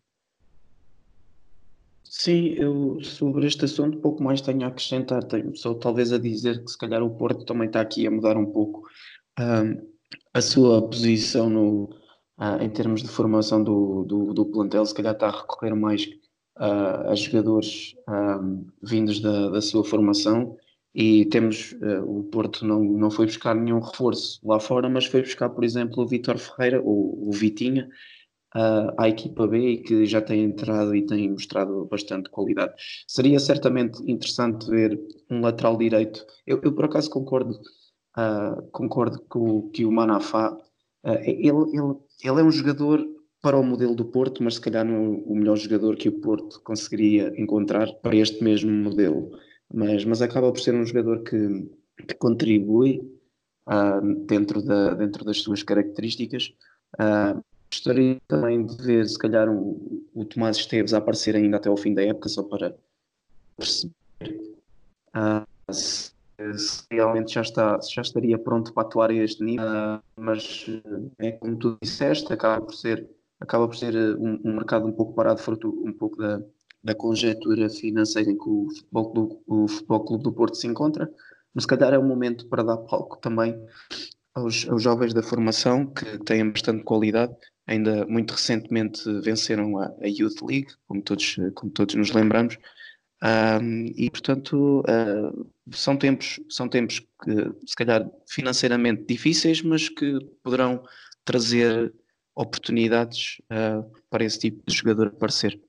Sim, eu sobre este assunto pouco mais tenho a acrescentar. Tenho só talvez a dizer que se calhar o Porto também está aqui a mudar um pouco um, a sua posição no, uh, em termos de formação do, do, do, plantel. Se calhar está a recorrer mais uh, a jogadores um, vindos da, da sua formação e temos uh, o Porto não, não foi buscar nenhum reforço lá fora, mas foi buscar, por exemplo, o Vitor Ferreira, ou o Vitinha, uh, à equipa B e que já tem entrado e tem mostrado bastante qualidade. Seria certamente interessante ver um lateral direito. Eu, eu por acaso concordo, uh, concordo com que o Manafá, ele, ele, ele é um jogador para o modelo do Porto, mas se calhar não é o melhor jogador que o Porto conseguiria encontrar para este mesmo modelo. Mas, mas acaba por ser um jogador que, que contribui uh, dentro, da, dentro das suas características. Uh, Gostaria também de ver, se calhar, o, o Tomás Esteves a aparecer ainda até ao fim da época, só para perceber uh, se, se, realmente já, está, já estaria pronto para atuar a este nível. Mas é como tu disseste, acaba por ser, acaba por ser um, um mercado um pouco parado, fruto um pouco da, da conjetura financeira em que o futebol, do, o futebol Clube do Porto se encontra. Mas se calhar é o momento para dar palco também aos, aos jovens da formação que têm bastante qualidade ainda muito recentemente venceram a, a Youth League, como todos, como todos nos lembramos, um, e portanto uh, são tempos são tempos que se calhar financeiramente difíceis, mas que poderão trazer oportunidades uh, para esse tipo de jogador aparecer.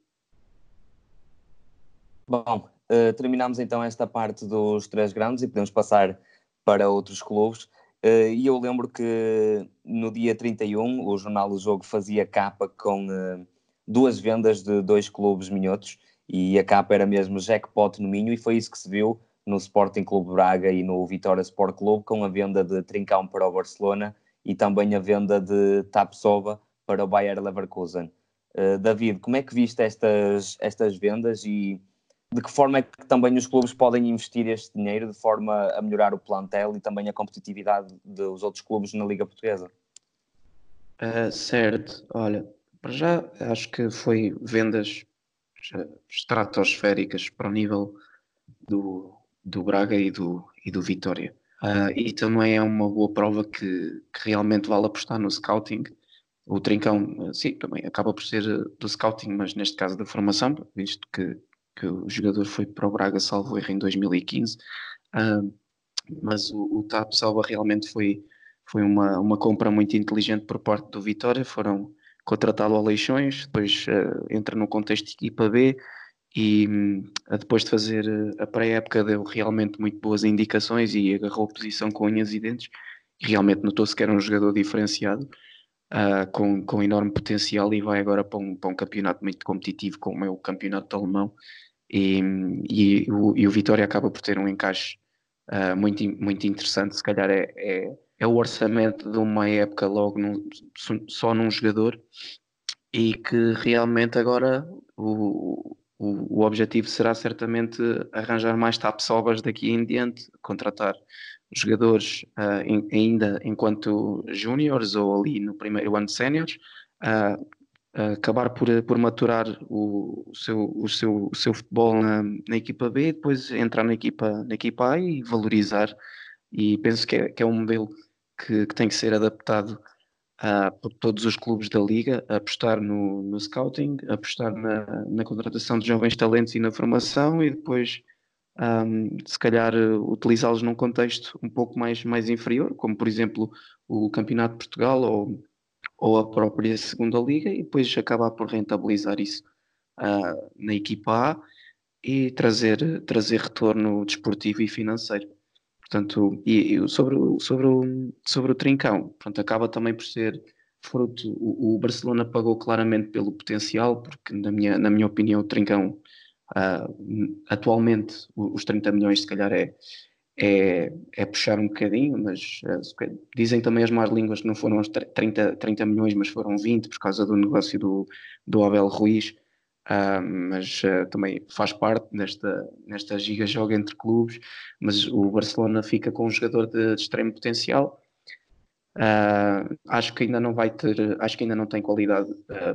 Bom, uh, terminamos então esta parte dos três grandes e podemos passar para outros clubes. Uh, e eu lembro que no dia 31 o jornal O Jogo fazia capa com uh, duas vendas de dois clubes minhotos e a capa era mesmo jackpot no Minho e foi isso que se viu no Sporting Clube Braga e no Vitória Sport Clube com a venda de Trincão para o Barcelona e também a venda de Tapsova para o Bayer Leverkusen. Uh, David, como é que viste estas, estas vendas e de que forma é que também os clubes podem investir este dinheiro de forma a melhorar o plantel e também a competitividade dos outros clubes na Liga Portuguesa? Uh, certo, olha, para já acho que foi vendas estratosféricas para o nível do, do Braga e do, e do Vitória. Uh, e também é uma boa prova que, que, realmente vale apostar no scouting. O Trincão, sim, também acaba por ser do scouting, mas neste caso da formação, visto que que o jogador foi para o Braga, salvo erro, em 2015. Uh, mas o, o TAP Salva realmente foi, foi uma, uma compra muito inteligente por parte do Vitória. Foram contratá-lo a Leixões, depois uh, entra no contexto de equipa B e uh, depois de fazer a pré-época deu realmente muito boas indicações e agarrou posição com unhas e dentes. E realmente notou-se que era um jogador diferenciado. Uh, com, com enorme potencial e vai agora para um, para um campeonato muito competitivo como é o campeonato alemão e, e, o, e o Vitória acaba por ter um encaixe uh, muito, muito interessante, se calhar é, é, é, o orçamento de uma época logo num, só num jogador e que realmente agora o, o, o objetivo será certamente arranjar mais tapsobas daqui em diante, contratar jogadores uh, ainda enquanto júniores ou ali no primeiro ano de séniores, uh, acabar por, por maturar o, o, seu, o, seu, o seu futebol na, na equipa B, depois entrar na equipa, na equipa A e valorizar. E penso que é, que é um modelo que, que tem que ser adaptado a, por todos os clubes da liga, apostar no, no scouting, apostar na, na contratação de jovens talentos e na formação e depois um, se calhar utilizá-los num contexto um pouco mais, mais inferior, como por exemplo o Campeonato de Portugal ou ou a própria segunda liga e depois acabar por rentabilizar isso uh, na equipa A e trazer, trazer retorno desportivo e financeiro. Portanto, e, e sobre, o, sobre, o, sobre o Trincão, pronto, acaba também por ser fruto, o, o, Barcelona pagou claramente pelo potencial, porque na minha, na minha opinião o Trincão uh, atualmente os 30 milhões se calhar é, é, é puxar um bocadinho, mas uh, dizem também as más línguas que não foram os 30, 30 milhões, mas foram 20 por causa do negócio do, do Abel Ruiz. Uh, mas uh, também faz parte nesta, nesta giga joga entre clubes, mas o Barcelona fica com um jogador de, de extremo potencial. Uh, acho que ainda não vai ter, acho que ainda não tem qualidade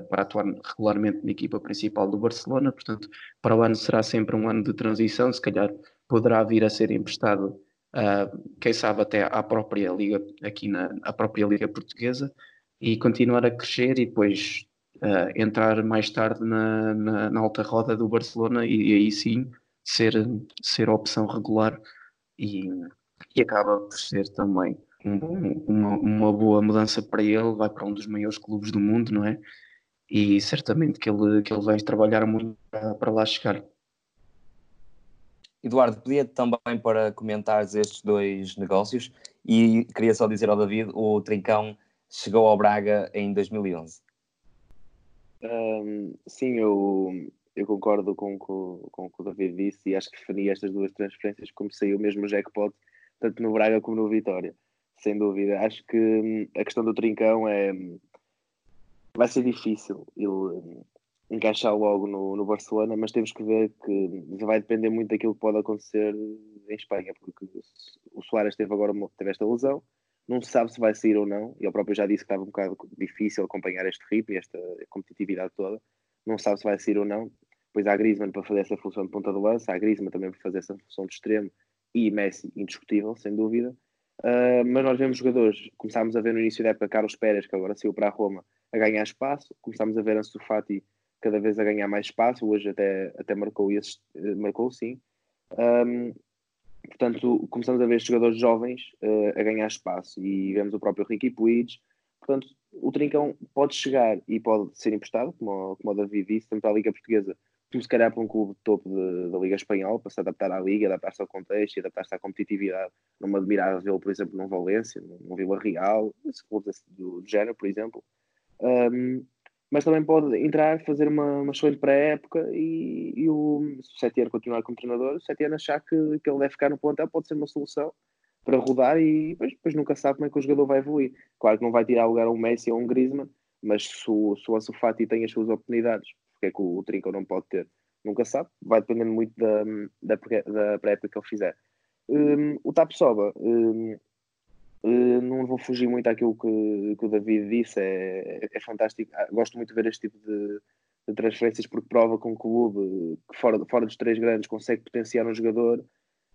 para atuar regularmente na equipa principal do Barcelona, portanto, para o ano será sempre um ano de transição, se calhar poderá vir a ser emprestado, uh, quem sabe até à própria liga, aqui na à própria liga portuguesa, e continuar a crescer e depois uh, entrar mais tarde na, na, na, alta roda do Barcelona e, e, aí sim ser, ser opção regular e, e acaba por ser também um, uma, uma boa mudança para ele, vai para um dos maiores clubes do mundo, não é? E certamente que ele, que ele vai trabalhar muito para, para lá chegar. Eduardo, pedia também para comentares estes dois negócios e queria só dizer ao David, o Trincão chegou ao Braga em 2011. Um, sim, eu, eu concordo com, com, com o que o David disse e acho que defini estas duas transferências como saiu mesmo jackpot, tanto no Braga como no Vitória, sem dúvida. Acho que hum, a questão do Trincão é vai ser difícil ele encaixar logo no, no Barcelona, mas temos que ver que vai depender muito daquilo que pode acontecer em Espanha, porque o Soares teve agora teve esta lesão, não se sabe se vai sair ou não, e ele próprio já disse que estava um bocado difícil acompanhar este ritmo e esta competitividade toda, não sabe se vai sair ou não. Depois há Griezmann para fazer essa função de ponta de lança, há Griezmann também para fazer essa função de extremo e Messi indiscutível, sem dúvida. Uh, mas nós vemos jogadores, começámos a ver no início da época Carlos Pérez, que agora saiu para a Roma, a ganhar espaço, começámos a ver Ansu Fati cada vez a ganhar mais espaço, hoje até, até marcou, esse, marcou sim. Um, portanto, começamos a ver jogadores jovens uh, a ganhar espaço e vemos o próprio Ricky Puig. Portanto, o Trincão pode chegar e pode ser emprestado, como, como o David disse, tanto à Liga Portuguesa se calhar para um clube de topo de, da Liga Espanhola, para se adaptar à Liga, adaptar-se ao contexto e adaptar-se à competitividade. Não me admirava vê-lo, por exemplo, num Valência, num Vila Real, esse clube do, do género, por exemplo. Um, mas também pode entrar, fazer uma, uma excelente pré-época e, e o, se continuar como treinador, o Setién achar que, que ele deve ficar no plantel pode ser uma solução para rodar e depois, depois nunca sabe como é que o jogador vai evoluir. Claro que não vai tirar lugar a um Messi ou a um Griezmann, mas se o, se o Ansu Fati tem as suas oportunidades, porque é que o, o não pode ter? Nunca sabe, vai dependendo muito da, da, da pré-época que ele fizer. Um, o Tap Soba, um, um, não vou fugir muito àquilo que, que o David disse, é, é, fantástico. Ah, gosto muito de ver este tipo de, de transferências porque prova que um clube que fora, fora dos três grandes consegue potenciar um jogador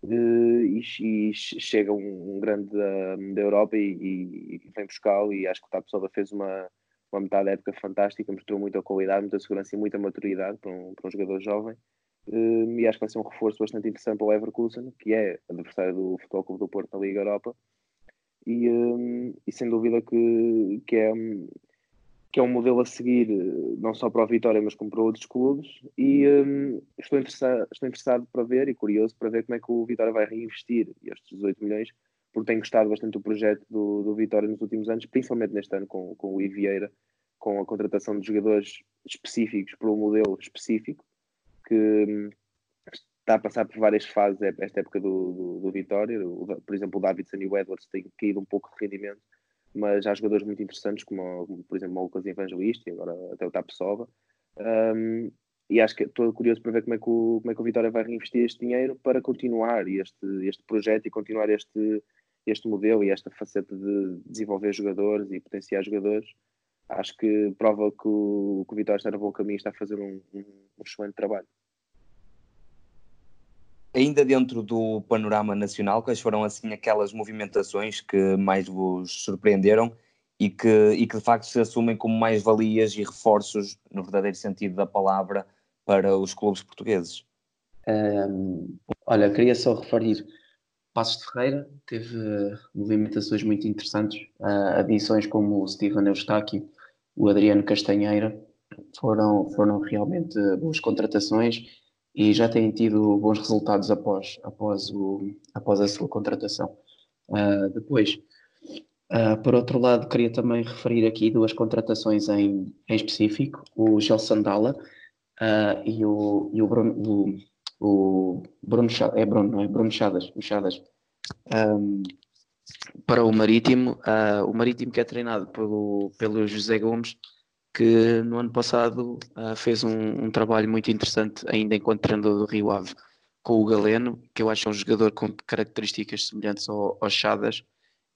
e, e, chega um, um grande da, da Europa e, e, vem buscá-lo e acho que o Tapsoba fez uma, uma metade da época fantástica, mostrou muita qualidade, muita segurança e muita maturidade para um, para um jogador jovem e acho que vai ser um reforço bastante interessante para o Leverkusen, que é adversário do Futebol Clube do Porto na Liga Europa e, e sem dúvida que, que é que é um modelo a seguir eh, não só para o Vitória, mas como para outros clubes. E um, estou, interessado, estou interessado para ver e curioso para ver como é que o Vitória vai reinvestir estes 18 milhões, porque tenho gostado bastante do projeto do, do Vitória nos últimos anos, principalmente neste ano com, com o Ivieira, com a contratação de jogadores específicos para um modelo específico, que um, está a passar por várias fases esta época do, do, do Vitória. O, por exemplo, o Davidson e o Edwards têm caído um pouco de rendimento mas há jogadores muito interessantes, como, por exemplo o Lucas Evangelista e agora até o Tapsova. Um, e acho que estou curioso para ver como é, que o, como é que o Vitória vai reinvestir este dinheiro para continuar este, este projeto e continuar este, este modelo e esta faceta de desenvolver jogadores e potenciar jogadores. Acho que prova que o, que o Vitória está no bom caminho e está a fazer um, um, um excelente trabalho. Ainda dentro do panorama nacional, quais foram assim aquelas movimentações que mais vos surpreenderam e que, e que de facto se assumem como mais-valias e reforços, no verdadeiro sentido da palavra, para os clubes portugueses? Um, olha, queria só referir. Passos de Ferreira teve movimentações muito interessantes, uh, adições como o Steven Eustáquio, o Adriano Castanheira, foram, foram realmente boas contratações e já têm tido bons resultados após, após, o, após a sua contratação. Uh, depois, uh, por outro lado, queria também referir aqui duas contratações em, em específico: o Gelson Dalla uh, e, o, e o Bruno. O, o Bruno é Bruno, não é? Bruno Chadas, o Chadas. Um, para o Marítimo, o Marítimo que é treinado pelo, pelo José Gomes, que no ano passado uh, fez um, um, trabalho muito interessante, ainda enquanto treinador do Rio Ave, com o Galeno, que eu acho um jogador com características semelhantes ao, ao Chadas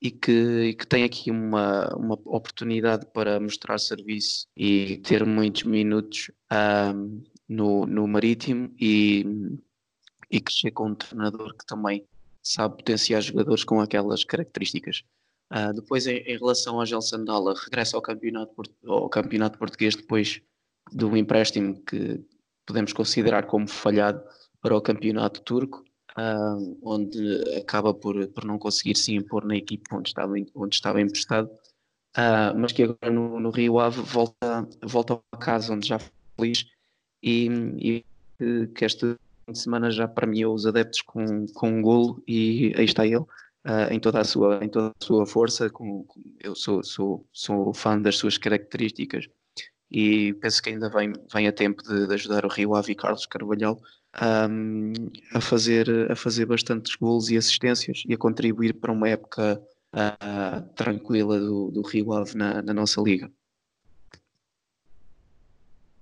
e que, e que, tem aqui uma, uma oportunidade para mostrar serviço e ter muitos minutos uh, no, no Marítimo e, e chega com um treinador que também sabe potenciar jogadores com aquelas características. Uh, depois, em, em, relação a Gelson Dalla, regressa ao campeonato, ao campeonato português depois do empréstimo que podemos considerar como falhado para o campeonato turco, uh, onde acaba por, por não conseguir se impor na equipe onde estava, onde estava emprestado, uh, mas que agora no, no, Rio Ave volta, volta a casa onde já foi feliz e, e que esta semana já premiou os adeptos com, com um golo e aí está ele uh, em, toda a sua, em toda a sua força. Com, com, eu sou, sou, sou fã das suas características e penso que ainda vem, vem a tempo de, de ajudar o Rio Ave e Carlos Carvalhal um, a, fazer, a fazer bastantes gols e assistências e a contribuir para uma época uh, tranquila do, do Rio Ave na, na nossa liga.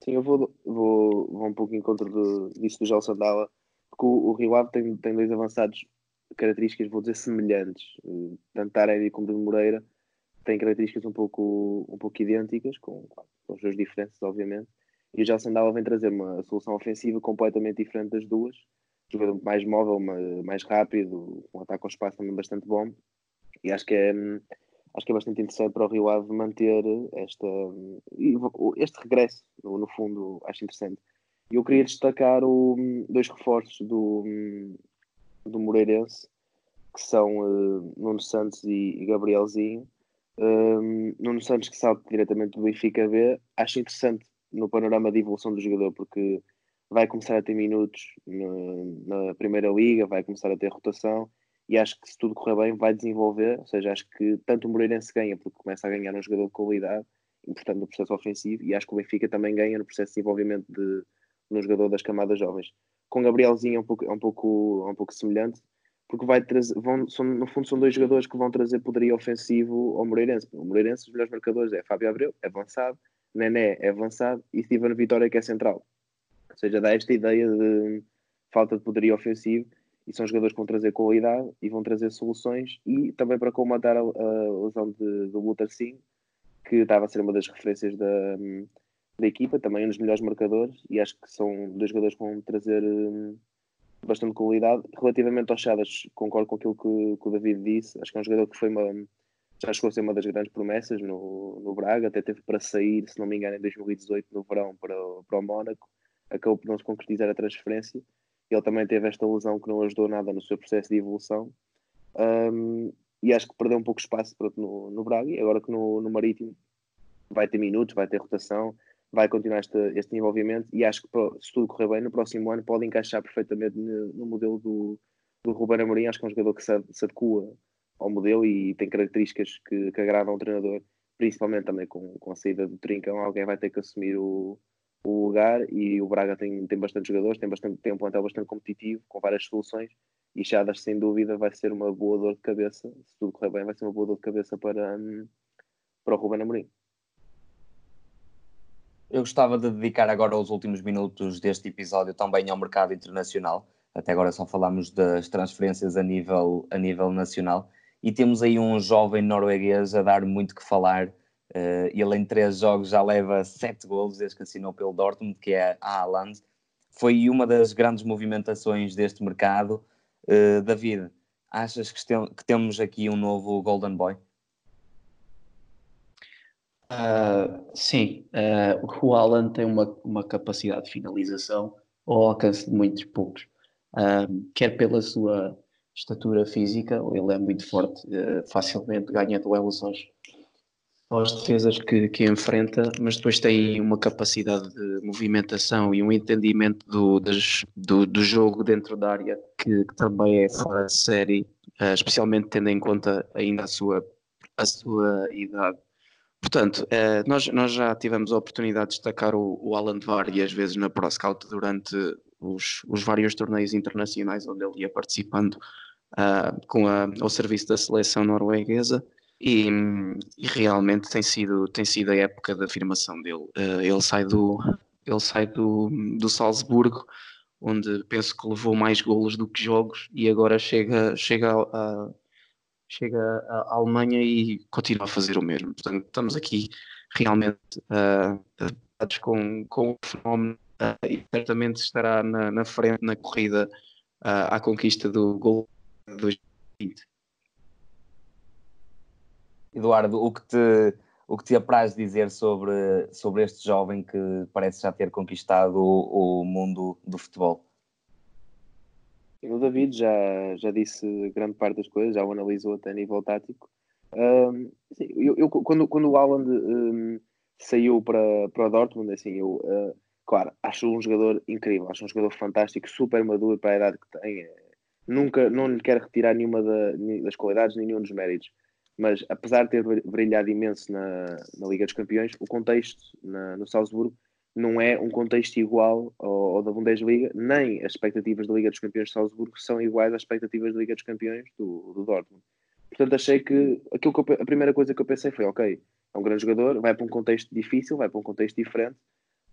Sim, eu vou, vou, vou um pouco em contra do, disso do Gelson Dalla, porque o, o Rio Ave tem, tem dois avançados características, vou dizer, semelhantes. Eh, tanto Taremi como Bruno Moreira têm características um pouco, um pouco idênticas, com, com as suas diferenças, obviamente. E o Gelson Dalla vem trazer uma solução ofensiva completamente diferente das duas. Jogador mais móvel, mais rápido, um ataque ao espaço também bastante bom. E acho que é, acho que é bastante interessante para o Rio Ave manter esta, este regresso, no, fundo, acho interessante. E eu queria destacar o, dois reforços do, do Moreirense, que são uh, Nuno Santos e, Gabrielzinho. Um, Nuno Santos que salta diretamente do Benfica B, acho interessante no panorama de evolução do jogador, porque vai começar a ter minutos na, na Primeira Liga, vai começar a ter rotação e acho que se tudo correr bem vai desenvolver, ou seja, acho que tanto o Moreirense ganha porque começa a ganhar um jogador de qualidade, importante no processo ofensivo, e acho que o Benfica também ganha no processo de desenvolvimento de, no jogador das camadas jovens. Com Gabrielzinho é um pouco, é um pouco, é um pouco semelhante, porque vai trazer, vão, são, no fundo são dois jogadores que vão trazer poderio ofensivo ao Moreirense. O Moreirense, os melhores marcadores é Fábio Abreu, é avançado, Nené é avançado e Steven Vitória que é central. Ou seja, dá esta ideia de falta de poderio ofensivo e são jogadores que vão trazer qualidade e vão trazer soluções e também para comatar a, a lesão de, do Luther Singh, que estava a ser uma das referências da, da equipa, também um dos melhores marcadores e acho que são dois jogadores que vão trazer um, bastante qualidade. Relativamente aos Chadas, concordo com aquilo que, que, o David disse, acho que é um jogador que foi uma já chegou a ser uma das grandes promessas no, no Braga, até teve para sair, se não me engano, em 2018 no verão para, para o Mónaco, acabou por não se concretizar a transferência ele também teve esta lesão que não ajudou nada no seu processo de evolução. Um, e acho que perdeu um pouco de espaço pronto, no, no Braga. E agora que no, no Marítimo vai ter minutos, vai ter rotação, vai continuar este, este envolvimento. E acho que se tudo correr bem, no próximo ano pode encaixar perfeitamente no, modelo do, do Ruben Amorim. Acho que é um jogador que se, se adequa ao modelo e tem características que, que agradam ao treinador, principalmente também com, com a saída do Trincão. Alguém vai ter que assumir o, o lugar e o Braga tem, tem bastante jogadores, tem, bastante, tem um plantel bastante competitivo, com várias soluções e Chadas sem dúvida vai ser uma boa dor de cabeça, se tudo correr bem vai ser uma boa dor de cabeça para, hum, para o Ruben Amorim. Eu gostava de dedicar agora os últimos minutos deste episódio também ao mercado internacional. Até agora só falámos das transferências a nível, a nível nacional. E temos aí um jovem norueguês a dar muito que falar, Uh, ele em três jogos já leva sete golos desde que assinou pelo Dortmund, que é a Haaland. Foi uma das grandes movimentações deste mercado. Uh, David, achas que, que, temos aqui um novo Golden Boy? Uh, sim, o Haaland tem uma, uma capacidade de finalização ao alcance de muitos poucos, quer pela sua estatura física, ele é muito forte, facilmente ganha duelos aos, às defesas que, que enfrenta, mas depois tem uma capacidade de movimentação e um entendimento do, das, do, do, jogo dentro da área que, que também é fora de série, uh, especialmente tendo em conta ainda a sua, a sua idade. Portanto, uh, nós, nós já tivemos a oportunidade de destacar o, o Alan várias vezes na ProScout durante os, os vários torneios internacionais onde ele ia participando uh, com a, ao serviço da seleção norueguesa. E, e, realmente tem sido, tem sido a época da afirmação dele. Uh, ele sai do, ele sai do, do Salzburgo, onde penso que levou mais golos do que jogos, e agora chega, chega, a, chega à Alemanha e continua a fazer o mesmo. Portanto, estamos aqui realmente uh, com, com o fenómeno uh, e certamente estará na, na frente na corrida uh, à conquista do gol 2020. Eduardo, o que te, o que te apraz dizer sobre, sobre este jovem que parece já ter conquistado o, o mundo do futebol? O David já, já disse grande parte das coisas, já o analisou até a nível tático. Um, eu, eu, quando, quando o Alan um, saiu para, para o Dortmund, assim, eu, uh, claro, acho um jogador incrível, acho um jogador fantástico, super maduro para a idade que tem. Nunca, não lhe quero retirar nenhuma da, das qualidades, nenhum dos méritos mas apesar de ter brilhado imenso na, na Liga dos Campeões, o contexto na, no Salzburgo não é um contexto igual ao, ao, da Bundesliga, nem as expectativas da Liga dos Campeões de Salzburgo são iguais às expectativas da Liga dos Campeões do, do Dortmund. Portanto, achei que, aquilo que eu, a primeira coisa que eu pensei foi: ok, é um grande jogador, vai para um contexto difícil, vai para um contexto diferente,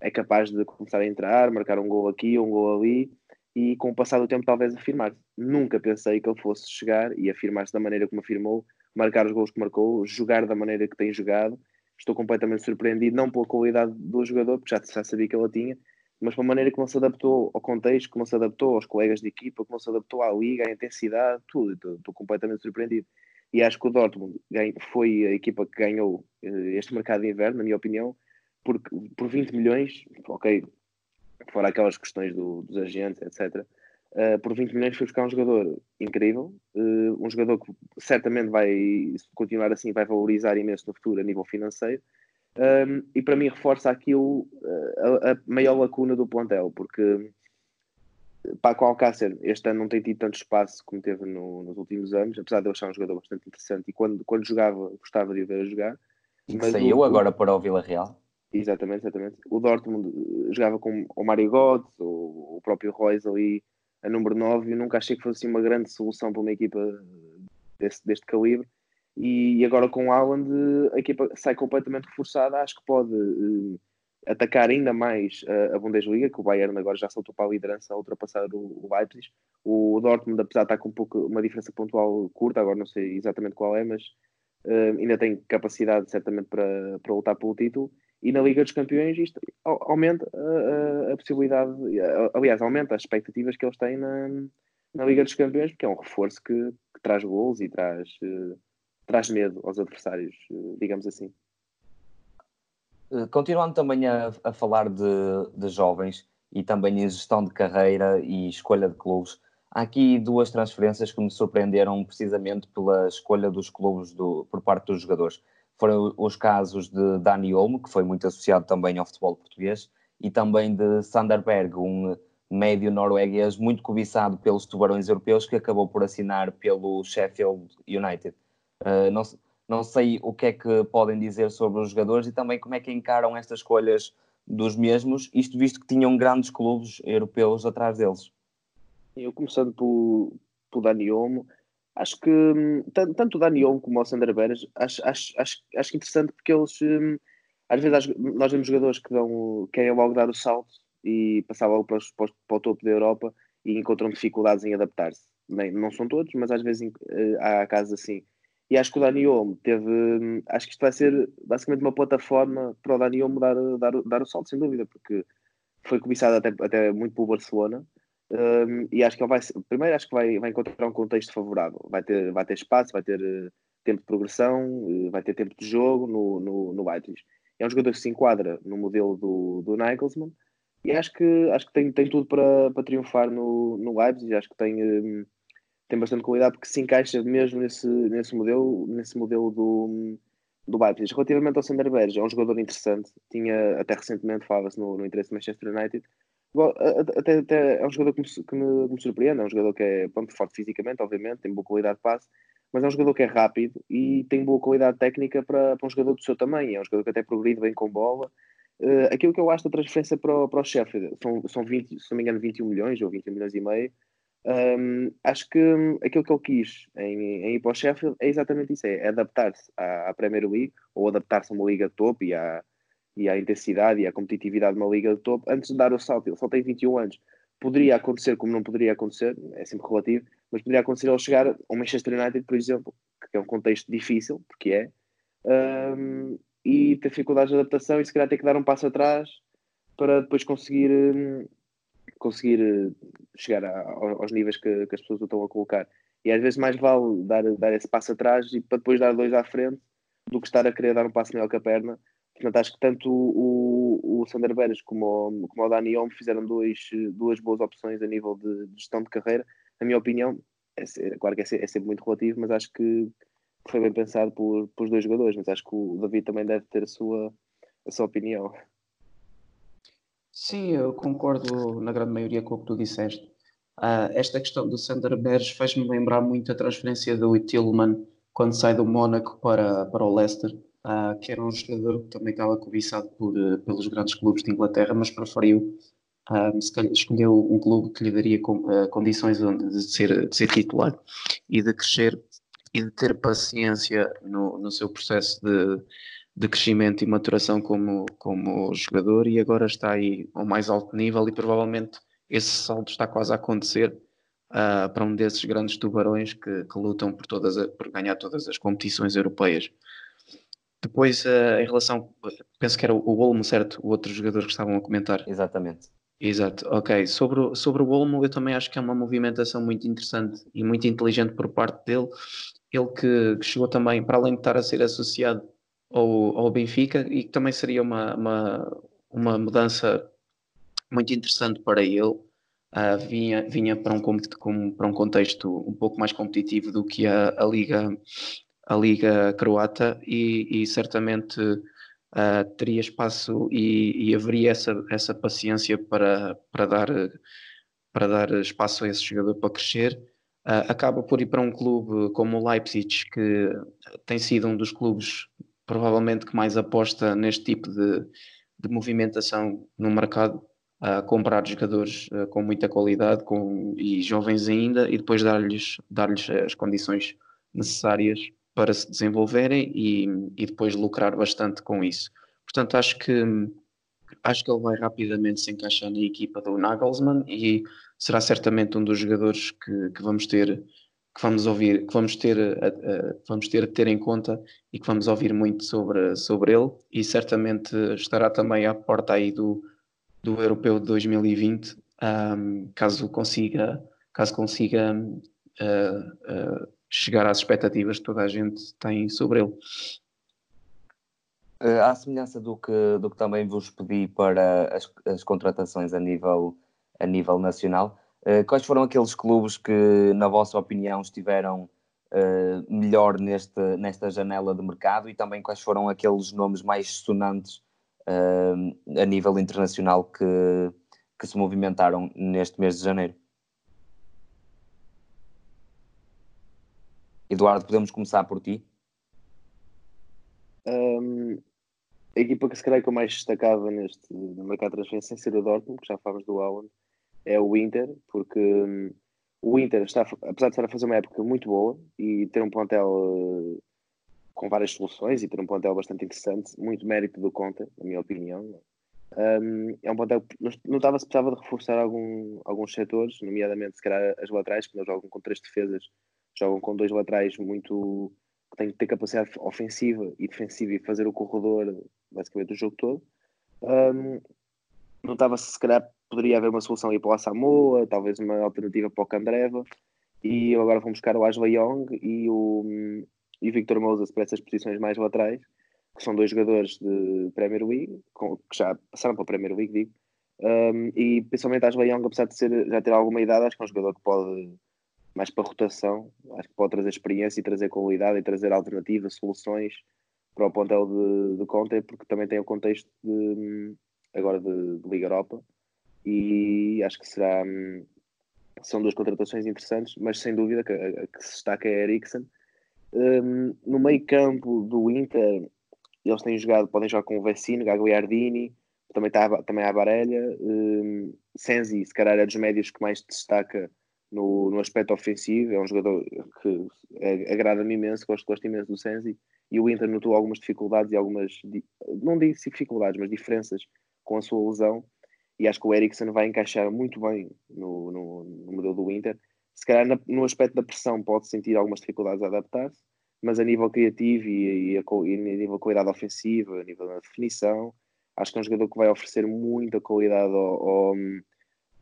é capaz de começar a entrar, marcar um gol aqui, um gol ali, e com o passar do tempo, talvez afirmar-se. Nunca pensei que ele fosse chegar e afirmar-se da maneira como afirmou marcar os gols que marcou, jogar da maneira que tem jogado. Estou completamente surpreendido, não pela qualidade do jogador, porque já, já sabia que ele tinha, mas pela maneira como se adaptou ao contexto, como se adaptou aos colegas de equipa, como se adaptou à liga, à intensidade, tudo. Estou, estou completamente surpreendido. E acho que o Dortmund foi a equipa que ganhou eh, este mercado de inverno, na minha opinião, porque por 20 milhões, ok, fora aquelas questões do, dos agentes, etc uh, por 20 milhões foi buscar um jogador incrível, uh, um jogador que certamente vai continuar assim, vai valorizar imenso no futuro a nível financeiro, Um, e para mim reforça aquilo a, a maior lacuna do plantel, porque Paco Alcácer este ano não tem tido tanto espaço como teve no, nos últimos anos, apesar de eu achar um jogador bastante interessante e quando, quando jogava gostava de o ver a jogar. E que saiu o, agora para o Vila Real. Exatamente, exatamente. O Dortmund eh, jogava com o Mário Götze, o, o próprio Royce ali a número 9 e nunca achei que fosse uma grande solução para uma equipa desse, deste calibre. E, agora com o Haaland a equipa sai completamente reforçada, acho que pode uh, atacar ainda mais a, Bundesliga, que o Bayern agora já saltou para a liderança a ultrapassar o, o Leipzig. O Dortmund, apesar de estar com um pouco, uma diferença pontual curta, agora não sei exatamente qual é, mas uh, ainda tem capacidade certamente para, para lutar pelo título. E na Liga dos Campeões isto aumenta a, a, possibilidade, aliás, aumenta as expectativas que eles têm na, na Liga dos Campeões, porque é um reforço que, que traz gols e traz, uh, traz medo aos adversários, uh, digamos assim. Eh, continuando também a, a falar de, de, jovens e também em gestão de carreira e escolha de clubes, há aqui duas transferências que me surpreenderam precisamente pela escolha dos clubes do, por parte dos jogadores. Foram os casos de Dani Olmo, que foi muito associado também ao futebol português, e também de Sanderberg, um médio norueguês muito cobiçado pelos tubarões europeus, que acabou por assinar pelo Sheffield United. Uh, não, não sei o que é que podem dizer sobre os jogadores e também como é que encaram estas escolhas dos mesmos, isto visto que tinham grandes clubes europeus atrás deles. Eu começando pelo, pelo Dani Olmo, acho que hum, tanto o Dani Olmo como o Sander Beres, acho, acho, acho, acho interessante porque eles hum, às vezes nós vemos jogadores que dão, querem logo dar o salto e passar logo para, os, para, o topo da Europa e encontram dificuldades em adaptar-se. Não são todos, mas às vezes eh, há casos assim. E acho que o Dani Olmo teve. Acho que isto vai ser basicamente uma plataforma para o Dani Olmo dar, dar, dar o salto, sem dúvida, porque foi cobiçado até, até muito pelo Barcelona. Um, e acho que ele vai. Primeiro, acho que vai, vai encontrar um contexto favorável. Vai ter, vai ter espaço, vai ter uh, tempo de progressão, uh, vai ter tempo de jogo no, no, no Leipzig. É um jogador que se enquadra no modelo do, do Nagelsmann e acho que, acho que tem, tem tudo para, para triunfar no, no Leipzig. Acho que tem. Um, tem bastante qualidade porque se encaixa mesmo nesse, nesse modelo, nesse modelo do, do Leipzig. Relativamente ao Sander Berge, é um jogador interessante, tinha até recentemente falava-se no, no interesse do Manchester United. Até, até, é um jogador que me, que, me, que me, surpreende, é um jogador que é pronto, forte fisicamente, obviamente, tem boa qualidade de passe, mas é um jogador que é rápido e tem boa qualidade técnica para, para um jogador do seu tamanho. É um jogador que até progride bem com bola. Uh, aquilo que eu acho da transferência para o, para o Sheffield são, são 20, se não me engano, 21 milhões ou 21 milhões e meio. Um, acho que hum, aquilo que ele quis em, em ir para o Sheffield é exatamente isso: é adaptar-se à, à, Premier League ou adaptar-se a uma liga de topo e à, e à intensidade e à competitividade de uma liga de topo antes de dar o salto. Ele só tem 21 anos. Poderia acontecer, como não poderia acontecer, é sempre relativo, mas poderia acontecer ele chegar ao Manchester United, por exemplo, que é um contexto difícil, porque é, um, e ter dificuldades de adaptação e se calhar ter que dar um passo atrás para depois conseguir. Conseguir eh, chegar a, aos níveis que, que, as pessoas o estão a colocar. E às vezes mais vale dar, dar esse passo atrás e para depois dar dois à frente do que estar a querer dar um passo maior que a perna. Portanto, acho que tanto o, o, Sander Beres como o, como o Dani Olmo fizeram dois, duas boas opções a nível de, gestão de carreira. Na minha opinião, é, claro que é, é, sempre muito relativo, mas acho que foi bem pensado por, por os dois jogadores. Mas acho que o David também deve ter a sua, a sua opinião. Sim, eu concordo na grande maioria com o que tu disseste. Uh, esta questão do Sander Berges faz-me lembrar muito a transferência do Tillman quando sai do Mónaco para, para o Leicester, uh, que era um jogador que também estava cobiçado por, uh, pelos grandes clubes de Inglaterra, mas preferiu escolheu um clube que lhe daria com, condições de ser, de ser titular e de crescer e de ter paciência no, no seu processo de, de crescimento e maturação como, como jogador e agora está aí ao mais alto nível e provavelmente esse salto está quase a acontecer uh, para um desses grandes tubarões que, que lutam por, todas a, por ganhar todas as competições europeias. Depois, uh, em relação, penso que era o Olmo, certo? O outro jogador que estavam a comentar. Exatamente. Exato, ok. Sobre, sobre o Olmo, eu também acho que é uma movimentação muito interessante e muito inteligente por parte dele. Ele que, que chegou também, para além de estar a ser associado ao, ao Benfica e que também seria uma, uma, uma mudança muito interessante para ele. Uh, vinha, vinha para, um, para um contexto um pouco mais competitivo do que a, a Liga, a Liga Croata e, e certamente uh, teria espaço e, e, haveria essa, essa paciência para, para, dar, para dar espaço a esse jogador para crescer. Uh, acaba por ir para um clube como o Leipzig, que tem sido um dos clubes provavelmente que mais aposta neste tipo de, de movimentação no mercado, a comprar jogadores uh, com muita qualidade com, e jovens ainda, e depois dar-lhes dar as condições necessárias para se desenvolverem e, e depois lucrar bastante com isso. Portanto, acho que acho que ele vai rapidamente se encaixar na equipa do Nagelsmann e será certamente um dos jogadores que, que vamos ter que vamos ouvir, que vamos ter, a, vamos ter ter em conta e que vamos ouvir muito sobre, sobre ele e certamente estará também à porta aí do, do Europeu de 2020 um, caso consiga caso consiga uh, uh, chegar às expectativas que toda a gente tem sobre ele. Uh, à semelhança do que, do que também vos pedi para as, as contratações a nível, a nível nacional, uh, quais foram aqueles clubes que, na vossa opinião, estiveram uh, melhor neste, nesta janela de mercado e também quais foram aqueles nomes mais sonantes a nível internacional que, que se movimentaram neste mês de janeiro? Eduardo, podemos começar por ti? Um, a equipa que se calhar que eu mais destacava neste no mercado de transferência, sem ser o Dortmund, que já falamos do Alan, é o Inter, porque um, o Inter está, apesar de estar a fazer uma época muito boa e ter um plantel uh, com várias soluções e ter um plantel bastante interessante, muito mérito do Conte, na minha opinião. Um, é um plantel que notava se precisava de reforçar algum, alguns setores, nomeadamente se calhar as laterais, que não jogam com três defesas jogam com dois laterais muito que têm que ter capacidade ofensiva e defensiva e fazer o corredor basicamente o jogo todo. Um, Notava-se se calhar poderia haver uma solução aí para o Samoa, talvez uma alternativa para o Candreva. E agora vamos buscar o Ashley Young e o, e Victor Moses para essas posições mais laterais, que são dois jogadores de Premier League, com, que já passaram para a Premier League, digo. Um, e principalmente Ashley Young, apesar de ser, já ter alguma idade, acho que é um jogador que pode mais para rotação, acho que pode trazer experiência e trazer qualidade e trazer alternativas, soluções para o pontel de, de Conte, porque também tem o contexto de, agora de, de Liga Europa e acho que será são duas contratações interessantes, mas sem dúvida que, a, que se destaca é Eriksen. Um, no meio campo do Inter, eles têm jogado, podem jogar com o Vecino, Gagliardini, também, está, também há a Barelha, um, se calhar é dos médios que mais destaca no, no aspecto ofensivo. É um jogador que agrada-me imenso, gosto, gosto imenso do Sensi. E o Inter notou algumas dificuldades e algumas, não digo dificuldades, mas diferenças com a sua lesão. E acho que o Eriksen vai encaixar muito bem no, no, no modelo do Inter. Se calhar na, no aspecto da pressão pode sentir algumas dificuldades a adaptar-se, mas a nível criativo e, e, a, e a nível de qualidade ofensiva, a nível da definição, acho que é um jogador que vai oferecer muita qualidade ao, ao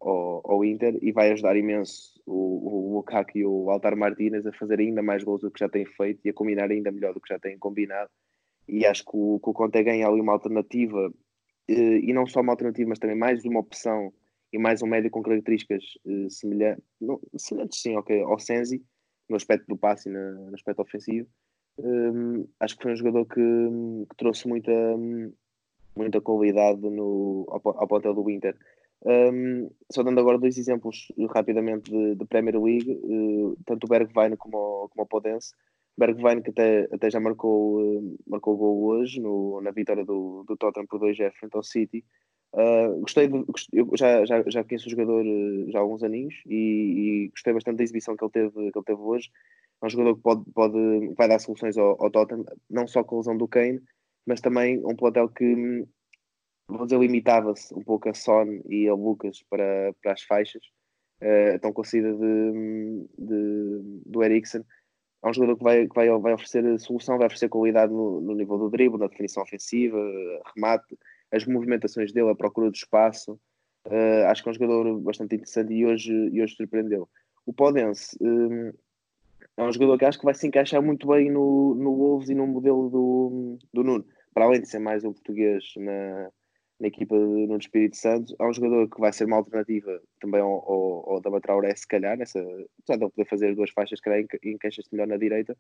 ao, ao Inter e vai ajudar imenso o, o Lukaku e o Altar Martínez a fazer ainda mais gols do que já têm feito e a combinar ainda melhor do que já têm combinado. E acho que o, que o Conte ganha ali uma alternativa, eh, e não só uma alternativa, mas também mais uma opção e mais um médio com características eh, semelhantes, semelhantes sim, okay, ao Sensi, no aspecto do passe e no, no aspecto ofensivo. Um, acho que foi um jogador que, que trouxe muita, muita qualidade no, ao, ao plantel do Inter um, só dando agora dois exemplos rapidamente de, de Premier League, uh, tanto o Bergwijn como o, como o Podense. Bergwijn que até, até já marcou, uh, marcou gol hoje no, na vitória do, do Tottenham por 2F frente ao City. Uh, gostei, de, eu já, já, já conheço o jogador já há alguns aninhos e, e, gostei bastante da exibição que ele teve, que ele teve hoje. É um jogador que pode, pode, vai dar soluções ao, ao Tottenham, não só com a lesão do Kane, mas também um plantel que dizer, limitava-se um pouco a Son e a Lucas para, para as faixas, uh, tão conhecida de, de, do Eriksen. É um jogador que vai, que vai, vai oferecer solução, vai oferecer qualidade no, no nível do drible, na definição ofensiva, remate, as movimentações dele, a procura do espaço. Uh, acho que é um jogador bastante interessante e hoje, e hoje surpreendeu. O Podense um, é um jogador que acho que vai se encaixar muito bem no, no Wolves e no modelo do, do Nuno. Para além de ser mais um português na, na equipa no Espírito Santo. Há um jogador que vai ser uma alternativa também ao, ao, ao Dama Traoré, se calhar, nessa, apesar de ele poder fazer duas faixas, se calhar encaixa-se melhor na direita,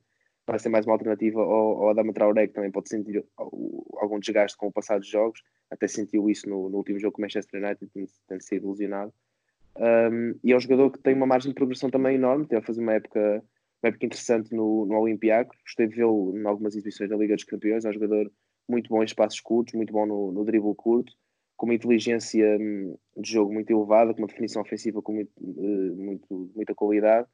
vai ser mais uma alternativa ao, ao Adama Traoré, que também pode sentir algum desgaste com o passar dos jogos, até sentiu isso no, no último jogo com o Manchester United, tem, tem sido ilusionado. Um, e é um jogador que tem uma margem de progressão também enorme, teve a fazer uma época, uma época interessante no, no Olympiacos, gostei de vê-lo em algumas exibições da Liga dos Campeões, é um jogador muito bom em espaços curtos, muito bom no, no dribble curto, com uma inteligência hum, de jogo muito elevada, com uma definição ofensiva com muito, eh, muito, muita qualidade.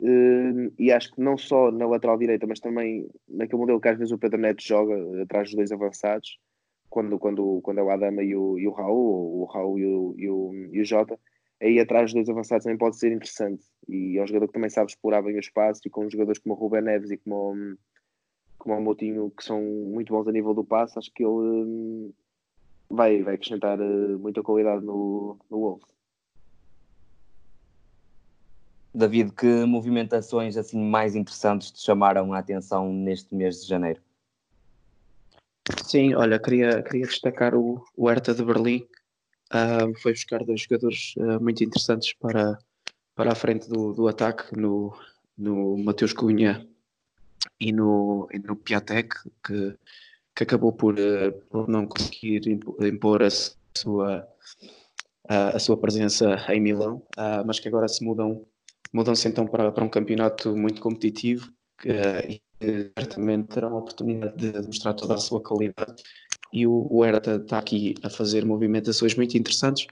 Hum, e acho que não só na lateral direita, mas também naquele modelo que às vezes o Pedro Neto joga atrás dos dois avançados, quando, quando, quando é o Adama e o, e o Raul, ou o Raul e o, e o, e o Jota, aí atrás dos dois avançados também pode ser interessante. E é um jogador que também sabe explorar bem o espaço, e com jogadores como o Ruben Neves e como, como o Moutinho, que são muito bons a nível do passe, acho que ele hum, vai, vai acrescentar uh, muita qualidade no, no Wolves. David, que movimentações assim mais interessantes te chamaram a atenção neste mês de janeiro? Sim, olha, queria, queria destacar o, o Hertha de Berlim. Uh, foi buscar dois jogadores uh, muito interessantes para, para a frente do, do ataque, no, no Mateus Cunha e no, e no Piatek, que que acabou por, uh, por não conseguir impor a sua, a, a sua presença em Milão, uh, mas que agora se mudam mudam-se então para, para um campeonato muito competitivo que, uh, e certamente terão a oportunidade de mostrar toda a sua qualidade. E o, o Hertha está aqui a fazer movimentações muito interessantes,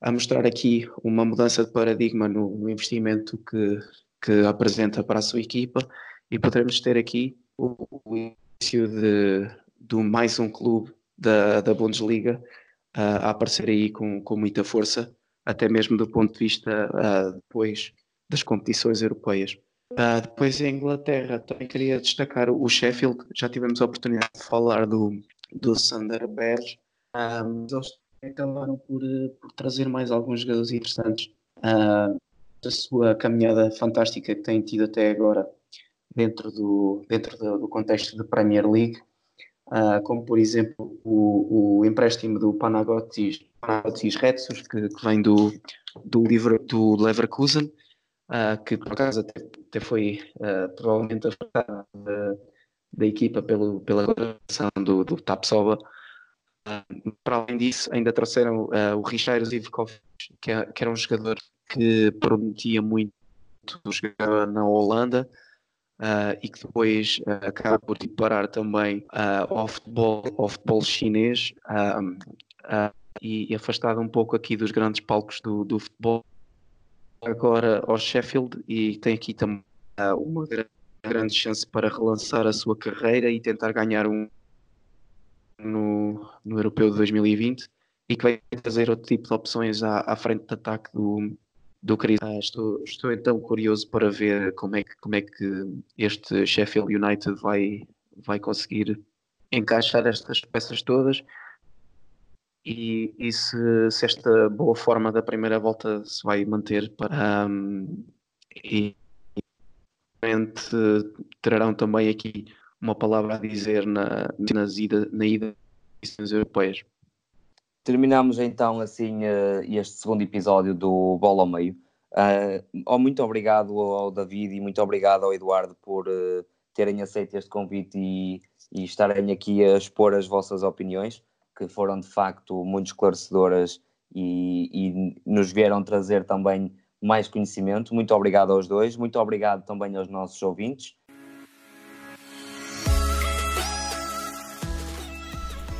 a mostrar aqui uma mudança de paradigma no, no investimento que, que apresenta para a sua equipa e poderemos ter aqui o, o início de, do mais um clube da, da Bundesliga uh, a aparecer aí com, com muita força, até mesmo do ponto de vista uh, depois das competições europeias. Uh, depois em Inglaterra também queria destacar o Sheffield, já tivemos a oportunidade de falar do, do Sander Berge, mas eles acabaram por, por, trazer mais alguns jogadores interessantes. Uh, da sua caminhada fantástica que têm tido até agora dentro do, dentro do, contexto da Premier League, uh, como por exemplo o, o empréstimo do Panagotis, Panagotis Retsus, que, que, vem do, do, Liver, do Leverkusen, uh, que por acaso até, até foi uh, provavelmente afetado da, da, equipa pelo, pela contratação do, do Tapsoba. para além disso, ainda trouxeram o Richard Zivkovic, que, é, que era um jogador que prometia muito jogar na Holanda, Uh, e que depois uh, acaba por parar também uh, ao, futebol, ao futebol chinês e, e, afastado um pouco aqui dos grandes palcos do, do futebol. Agora ao Sheffield e tem aqui também uma grande chance para relançar a sua carreira e tentar ganhar um no, no Europeu de 2020 e que vai trazer outro tipo de opções à, à frente de ataque do, do Cris. Ah, estou, estou então curioso para ver como é que, como é que este Sheffield United vai, vai conseguir encaixar estas peças todas e, e se, se, esta boa forma da primeira volta se vai manter para um, e terão também aqui uma palavra a dizer na, nas ida, na ida das europeias. Terminamos então assim uh, este segundo episódio do Bola ao Meio. Uh, muito obrigado ao David e muito obrigado ao Eduardo por uh, terem aceito este convite e, e, estarem aqui a expor as vossas opiniões, que foram de facto muito esclarecedoras e, e nos vieram trazer também mais conhecimento. Muito obrigado aos dois, muito obrigado também aos nossos ouvintes.